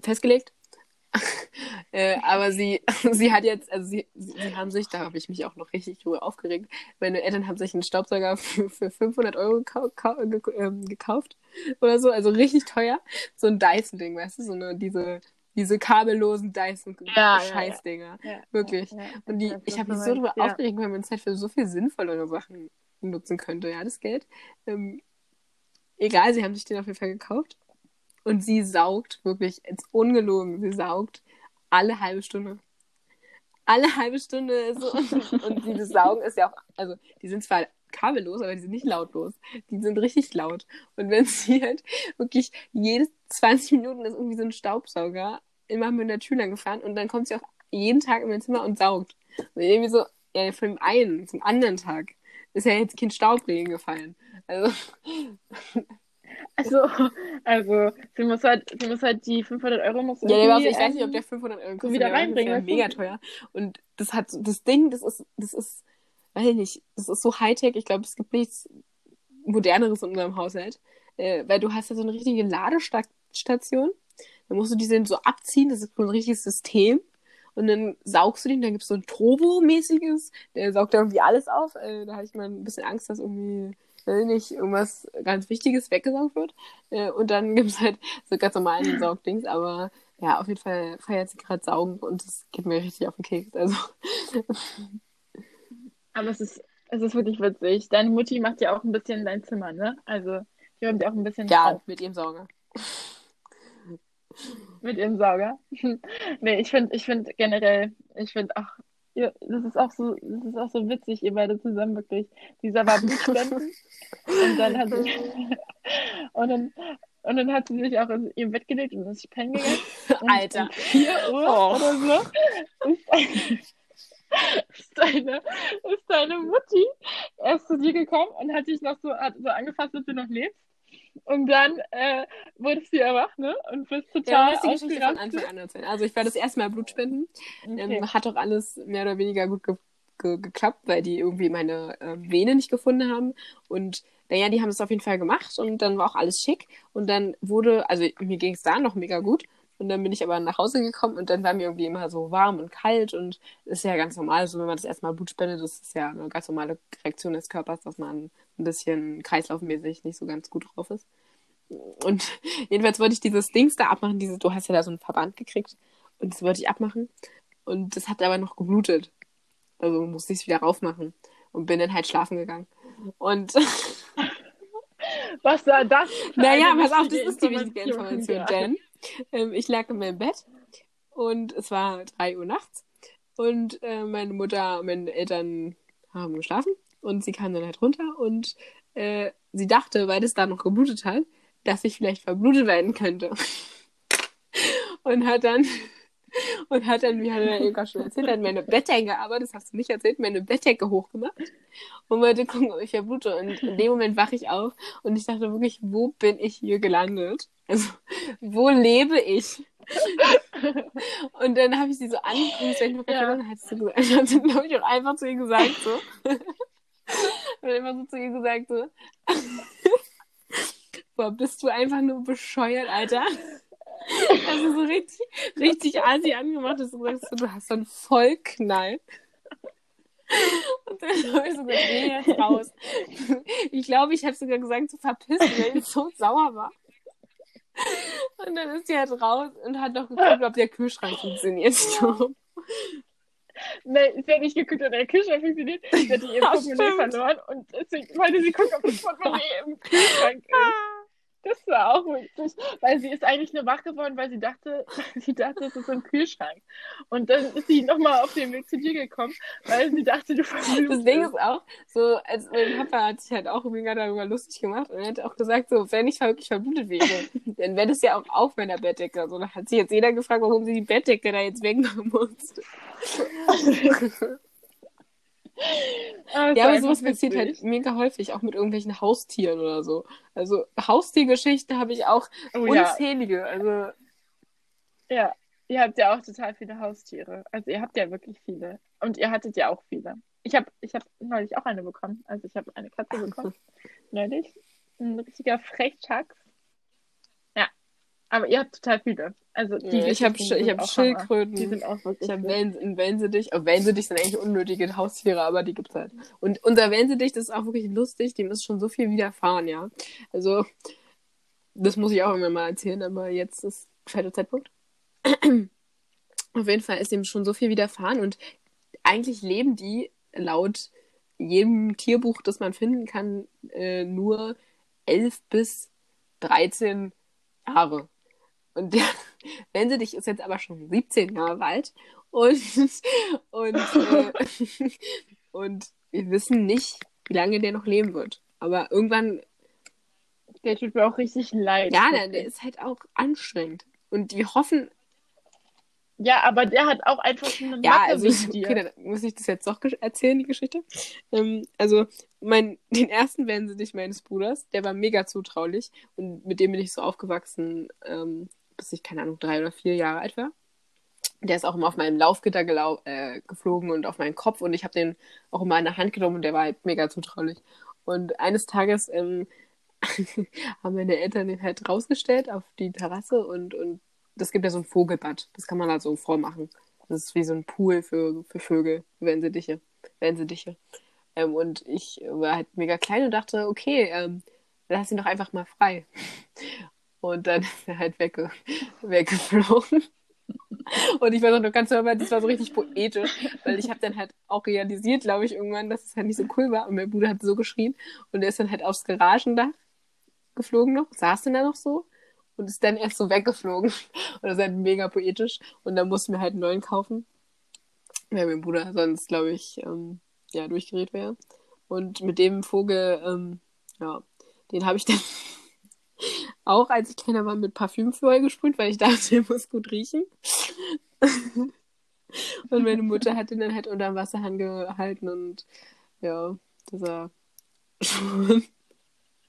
festgelegt. äh, aber sie, sie hat jetzt, also sie, sie, haben sich, da habe ich mich auch noch richtig drüber aufgeregt, meine Eltern haben sich einen Staubsauger für, für 500 Euro ähm, gekauft oder so, also richtig teuer. So ein Dyson-Ding, weißt du, so eine, diese, diese kabellosen Ja, ja, Dyson-Scheißdinger. Ja, Wirklich. Ja, ja. Und die, ich habe mich so ja. aufgeregt, weil man es halt für so viel sinnvollere Sachen nutzen könnte, ja, das Geld. Ähm, egal, sie haben sich den auf jeden Fall gekauft. Und sie saugt wirklich, jetzt ungelogen, sie saugt alle halbe Stunde. Alle halbe Stunde so. Und die Saugen ist ja auch, also die sind zwar kabellos, aber die sind nicht lautlos. Die sind richtig laut. Und wenn sie halt wirklich jedes 20 Minuten ist irgendwie so ein Staubsauger immer mit der Tür lang gefahren und dann kommt sie auch jeden Tag in mein Zimmer und saugt. Und irgendwie so, ja, von dem einen zum anderen Tag ist ja jetzt kein Staubregen gefallen. Also. Also, also sie muss halt, sie muss halt die 500 Euro muss Ja, der ich weiß nicht, ob der 500 Euro kostet. wieder reinbringen. Das ist ja mega teuer. Und das hat, das Ding, das ist, das ist, weiß ich nicht, das ist so Hightech. Ich glaube, es gibt nichts moderneres in unserem Haushalt. Äh, weil du hast ja so eine richtige Ladestation. Dann musst du die so abziehen. Das ist so ein richtiges System. Und dann saugst du den, dann gibt es so ein Turbo-mäßiges, der saugt da irgendwie alles auf. Äh, da habe ich mal ein bisschen Angst, dass irgendwie will nicht irgendwas ganz Wichtiges weggesaugt wird. Äh, und dann gibt es halt so ganz normalen Saugdings, aber ja, auf jeden Fall feiert sie gerade Saugen und das geht mir richtig auf den Keks. Also. aber es ist, es ist wirklich witzig. Deine Mutti macht ja auch ein bisschen dein Zimmer, ne? Also, die räumt ja auch ein bisschen Ja, auf. mit ihrem Sauger. mit ihrem Sauger. nee, ich finde ich find generell, ich finde, ach, ja, das ist auch so, das ist auch so witzig, ihr beide zusammen wirklich. Dieser war Blutspenden und dann hat sie und dann und dann hat sie sich auch in ihr Bett gelegt und ist pennen gegangen. Und Alter. Um 4 Uhr oh. oder so ist, ist, deine, ist deine Mutti erst zu dir gekommen und hat dich noch so, so angefasst, dass du noch lebst. Und dann äh, wurdest du ja wach, ne? Und bist total. Ja, die Geschichte von Anfang an erzählen. Also ich war das erste Mal Blutspenden. Okay. Ähm, hat doch alles mehr oder weniger gut ge ge geklappt, weil die irgendwie meine äh, Vene nicht gefunden haben. Und naja, die haben es auf jeden Fall gemacht und dann war auch alles schick. Und dann wurde, also mir ging es da noch mega gut. Und dann bin ich aber nach Hause gekommen und dann war mir irgendwie immer so warm und kalt und das ist ja ganz normal. So, wenn man das erstmal Blut spendet, das ist ja eine ganz normale Reaktion des Körpers, dass man ein bisschen kreislaufmäßig nicht so ganz gut drauf ist. Und jedenfalls wollte ich dieses Dings da abmachen, diese, du hast ja da so einen Verband gekriegt und das wollte ich abmachen. Und das hat aber noch geblutet. Also musste ich es wieder raufmachen und bin dann halt schlafen gegangen. Und was war das? Naja, pass auf, das ist die wichtige Information, ja. denn ähm, ich lag in meinem Bett und es war drei Uhr nachts und äh, meine Mutter und meine Eltern haben geschlafen und sie kam dann halt runter und äh, sie dachte, weil es da noch geblutet hat, dass ich vielleicht verblutet werden könnte. und hat dann und hat dann, wie hat er eben schon erzählt, hat meine Bettdecke, aber das hast du nicht erzählt, meine Bettdecke hochgemacht und wollte gucken, ob ich verblute. Und in dem Moment wache ich auf und ich dachte wirklich, wo bin ich hier gelandet? Also, wo lebe ich? und dann habe ich sie so angeguckt, wenn ich ja. und hat sie gesagt, hat sie, glaube ich, auch einfach zu ihr gesagt, so. und immer so zu ihr gesagt, so. Boah, bist du einfach nur bescheuert, Alter? Also so richtig, richtig Asi angemacht, dass du sagst, du hast so einen Vollknall. Und dann habe ich so gesagt, geh jetzt raus. Ich glaube, ich habe sogar gesagt, zu verpissen, weil ich so sauer war. Und dann ist sie halt raus und hat noch geguckt, ob der Kühlschrank funktioniert. Sie hat nicht geguckt, ob der Kühlschrank funktioniert. Sie hat ihr Portemonnaie verloren und deswegen wollte sie gucken, ob das Portemonnaie im Kühlschrank ist. Das war auch witzig, weil sie ist eigentlich nur wach geworden, weil sie dachte, sie dachte, es ist im Kühlschrank. Und dann ist sie nochmal auf den Weg zu dir gekommen, weil sie dachte, du verblutest. Das Ding ist auch, so, als mein Papa hat sich halt auch mega darüber lustig gemacht und er hat auch gesagt, so, wenn ich wirklich verblutet wäre, dann wäre das ja auch auf meiner Bettdecke. So, da hat sich jetzt jeder gefragt, warum sie die Bettdecke da jetzt wegmachen muss. Ah, ja, aber sowas passiert halt mega häufig, auch mit irgendwelchen Haustieren oder so. Also Haustiergeschichten habe ich auch oh, unzählige. Ja. Also ja, ihr habt ja auch total viele Haustiere. Also ihr habt ja wirklich viele. Und ihr hattet ja auch viele. Ich habe ich hab neulich auch eine bekommen. Also ich habe eine Katze bekommen. neulich. Ein richtiger Frechtax. Aber ihr habt total viele. Also die ja, ich habe ich hab Schildkröten, die sind auch wirklich ich habe Wellensittich. Oh, Wellensittich sind eigentlich unnötige Haustiere, aber die gibt's halt. Und unser Wellensittich, das ist auch wirklich lustig, dem ist schon so viel widerfahren, ja. Also, das muss ich auch immer mal erzählen, aber jetzt ist der Zeitpunkt. Auf jeden Fall ist dem schon so viel widerfahren und eigentlich leben die laut jedem Tierbuch, das man finden kann, äh, nur elf bis 13 Jahre. Und der Wenselig ist jetzt aber schon 17 Jahre alt und, und, äh, und wir wissen nicht, wie lange der noch leben wird. Aber irgendwann. Der tut mir auch richtig leid. Ja, der, der ist halt auch anstrengend. Und wir hoffen. Ja, aber der hat auch einfach eine Ja, Macke also, okay, dann muss ich das jetzt doch erzählen, die Geschichte. Ähm, also, mein, den ersten Wenselig meines Bruders, der war mega zutraulich. Und mit dem bin ich so aufgewachsen, ähm, bis ich, keine Ahnung, drei oder vier Jahre alt war. Der ist auch immer auf meinem Laufgitter gelau äh, geflogen und auf meinen Kopf und ich habe den auch immer in der Hand genommen und der war halt mega zutraulich. Und eines Tages ähm, haben meine Eltern den halt rausgestellt auf die Terrasse und, und das gibt ja so ein Vogelbad. Das kann man halt so vormachen. Das ist wie so ein Pool für, für Vögel, Wensediche. Wensediche. Ähm, und ich war halt mega klein und dachte, okay, ähm, lass ihn doch einfach mal frei. Und dann ist er halt wegge weggeflogen. Und ich weiß auch noch ganz normal, das war so richtig poetisch, weil ich habe dann halt auch realisiert, glaube ich, irgendwann, dass es halt nicht so cool war. Und mein Bruder hat so geschrien und er ist dann halt aufs Garagendach geflogen noch, saß dann da noch so und ist dann erst so weggeflogen. Und das ist halt mega poetisch. Und dann mussten wir halt einen neuen kaufen, weil mein Bruder sonst, glaube ich, ähm, ja, durchgedreht wäre. Und mit dem Vogel, ähm, ja, den habe ich dann auch, als ich kleiner war, mit Parfüm vorher gesprüht, weil ich dachte, der muss gut riechen. und meine Mutter hat den dann halt unter dem Wasserhahn gehalten und ja, das war schon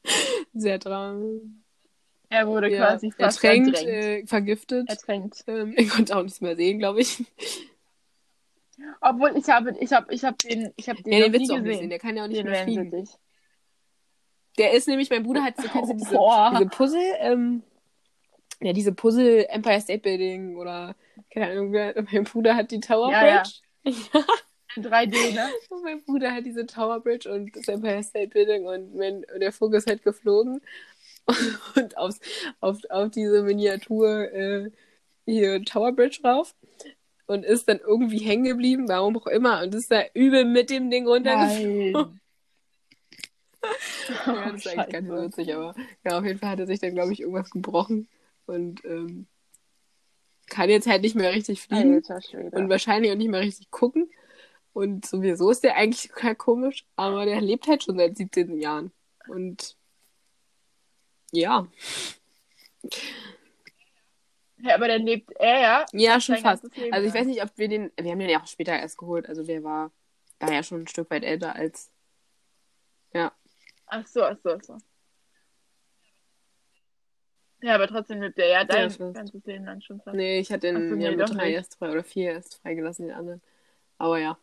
sehr traurig. Er wurde Ja, quasi fast ertränkt, äh, vergiftet. ertränkt. Ähm, ich konnte auch nichts mehr sehen, glaube ich. Obwohl ich habe, ich habe, ich habe den, ich habe den, Ja, den noch willst du nie auch nicht sehen, gesehen. der kann ja auch nicht Den mehr fliegen. Wellensittich. Der ist nämlich, mein Bruder hat, so, kennst du diese, diese Puzzle, ähm, ja, diese Puzzle Empire State Building oder, keine Ahnung, mein Bruder hat die Tower Ja, ja. Bridge. In 3D, ne? Und mein Bruder hat diese Tower Bridge und das Empire State Building und mein, und der Vogel ist halt geflogen und aufs, auf, auf diese Miniatur äh, hier Tower Bridge rauf und ist dann irgendwie hängen geblieben, warum auch immer, und ist da übel mit dem Ding runtergeflogen. Nein. Ja, das ist eigentlich gar nicht so witzig, aber ja, auf jeden Fall hat er sich dann, glaube ich, irgendwas gebrochen und ähm, kann jetzt halt nicht mehr richtig fliegen und wahrscheinlich auch nicht mehr richtig gucken. Und sowieso ist der eigentlich total komisch, aber der lebt halt schon seit 17 Jahren. Und ja, Ja, aber dann lebt er ja. ja, schon fast. Also ich weiß nicht, ob wir den, wir haben den ja auch später erst geholt, also der war, war ja schon ein Stück weit älter als, ja. Ach so, ach so, ach so. Ja, aber trotzdem lebt er ja dein fast. ganzes Leben lang schon fast. Nee, ich hatte Ach so, den nee, ja mit drei nicht. erst frei oder vier erst freigelassen, den anderen. Aber ja.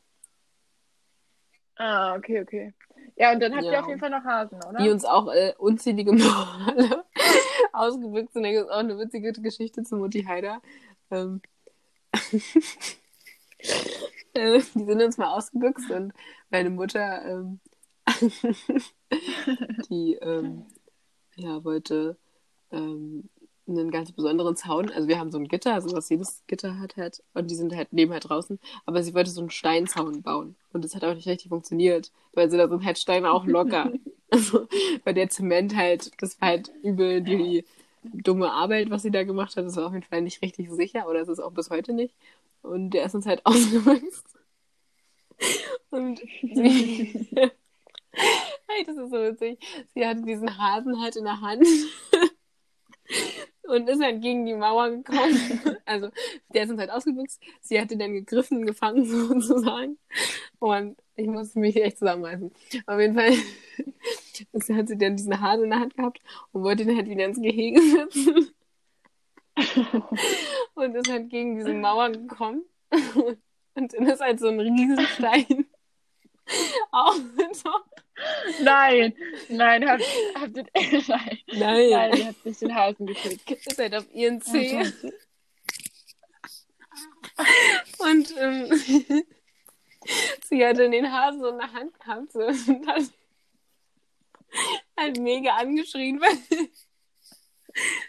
Ah, okay, okay. Ja, und dann habt ihr Ja. auf jeden Fall noch Hasen, oder? die uns auch äh, unzählige Male ausgebüxt sind. Da gibt es auch eine witzige Geschichte zu Mutti Heider. Ähm, äh, die sind uns mal ausgebüxt und meine Mutter, ähm, die ähm, ja, wollte ähm, einen ganz besonderen Zaun. Also wir haben so ein Gitter, also was jedes Gitter hat halt. Und die sind halt neben halt draußen. Aber sie wollte so einen Steinzaun bauen. Und das hat auch nicht richtig funktioniert. Weil sie da sind halt Steine auch locker. also, weil der Zement halt, das war halt übel die dumme Arbeit, was sie da gemacht hat. Das war auf jeden Fall nicht richtig sicher. Oder es ist auch bis heute nicht. Und der ist uns halt ausgewachsen. Und sie, hey, das ist so witzig. Sie hatte diesen Hasen halt in der Hand und ist halt gegen die Mauer gekommen. Also, der ist uns halt ausgebüxt. Sie hatte dann gegriffen, gefangen sozusagen. Und ich musste mich echt zusammenreißen. Auf jeden Fall hat sie dann diesen Hasen in der Hand gehabt und wollte ihn halt wieder ins Gehege setzen. Und ist halt gegen diese Mauer gekommen. Und dann ist halt so ein Riesenstein auf Nein, nein, habt, habt ihr, nein, Nein. nein, ihr habt nicht den Hasen gekriegt. ist halt auf ihren Zeh. Und ähm, sie hatte den Hasen so in der Hand gehabt so, und hat halt mega angeschrien, weil,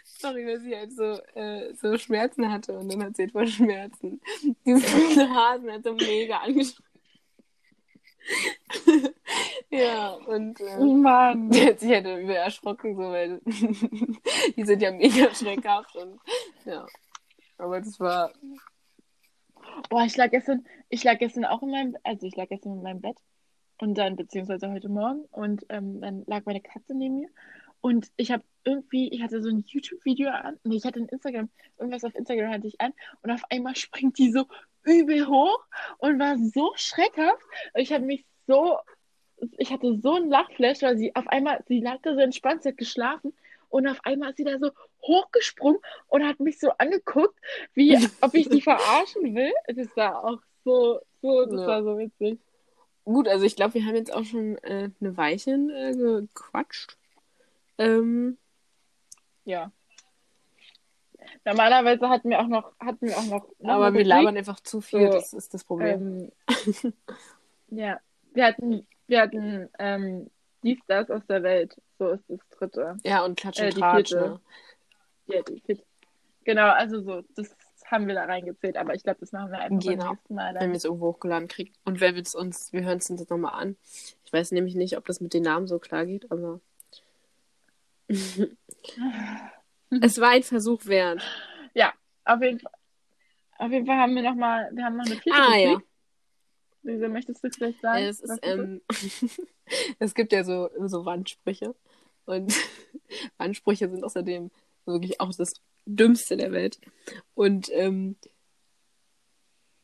sorry, weil sie halt so, äh, so Schmerzen hatte und dann hat sie halt voll Schmerzen. Dieser Hasen hat so mega angeschrien. Ja, und äh, Mann. hat sich halt über erschrocken, so, weil die sind ja mega schreckhaft und ja. Aber das war. Boah, ich lag gestern, ich lag gestern auch in meinem, also ich lag gestern in meinem Bett und dann, beziehungsweise heute Morgen und ähm, dann lag meine Katze neben mir und ich habe irgendwie, ich hatte so ein YouTube-Video an, nee, ich hatte ein Instagram, irgendwas auf Instagram hatte ich an und auf einmal springt die so übel hoch und war so schreckhaft. Ich habe mich so, ich hatte so einen Lachflash, weil sie auf einmal, sie lag da so entspannt, sie hat geschlafen und auf einmal ist sie da so hochgesprungen und hat mich so angeguckt, wie ob ich die verarschen will. Das war auch so, so, das Ja. war so witzig. Gut, also ich glaube, wir haben jetzt auch schon äh, eine Weilchen äh, gequatscht. Ähm, Ja. Normalerweise hatten wir auch noch, hatten wir auch noch, aber wir labern einfach zu viel, So, das ist das Problem. Ähm, ja, wir hatten, wir hatten ähm, dies, das aus der Welt. So ist das dritte. ja, und Klatsch und äh, die Tratsch, vierte. ne? Ja, die vierte. Genau, also so, das haben wir da reingezählt, aber ich glaube, das machen wir einfach Genau. beim nächsten Mal Wenn dann. wir es irgendwo hochgeladen kriegen. Und wenn wir es uns, wir hören es uns jetzt nochmal an. Ich weiß nämlich nicht, ob das mit den Namen so klar geht, aber es war ein Versuch wert. Auf jeden Fall. Auf jeden Fall haben wir noch mal, wir haben noch eine vierte Ah, ja. Lisa, möchtest du vielleicht sagen? Es, ist, ähm, es gibt ja so, so Wandsprüche. Und Wandsprüche sind außerdem wirklich auch das Dümmste der Welt. Und ähm,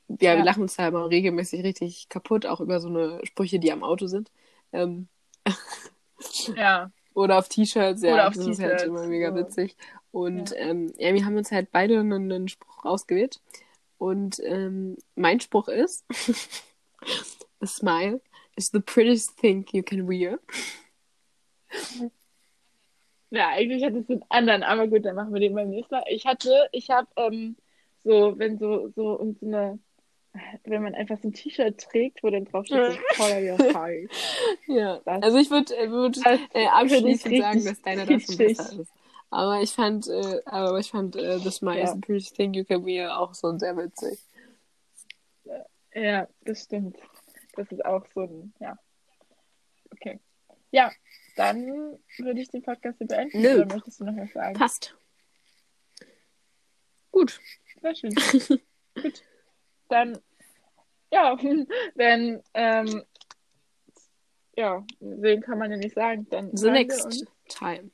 ja, wir Ja. lachen uns da immer regelmäßig richtig kaputt, auch über so eine Sprüche, die am Auto sind. Ähm, Ja, oder auf T-Shirts, ja, Oder auf das ist halt immer mega so. witzig. Und Ja. ähm, ja, wir haben uns halt beide einen, einen Spruch ausgewählt. Und ähm, mein Spruch ist: A smile is the prettiest thing you can wear. Ja, eigentlich hatte es einen anderen, aber gut, dann machen wir den beim nächsten Mal. Ich hatte, ich habe ähm, so, wenn so, so, und so eine, wenn man einfach so ein T-Shirt trägt, wo dann drauf steht, so, Color your heart. Ja, Das- also ich würde äh, würd, Das äh, ich abschließend sagen, dass deiner da schon kitschig. besser ist. Aber ich fand, äh, aber ich fand äh, The Smile is Ja. the prettiest thing you can wear auch so sehr witzig. Ja, das stimmt. Das ist auch so ein, ja. Okay. Ja, dann würde ich den Podcast hier beenden. Nö. Oder möchtest du noch was sagen? Passt. Gut. Sehr schön. Gut. Dann, ja, wenn, ähm, ja, sehen kann man ja nicht sagen. Dann wir next time.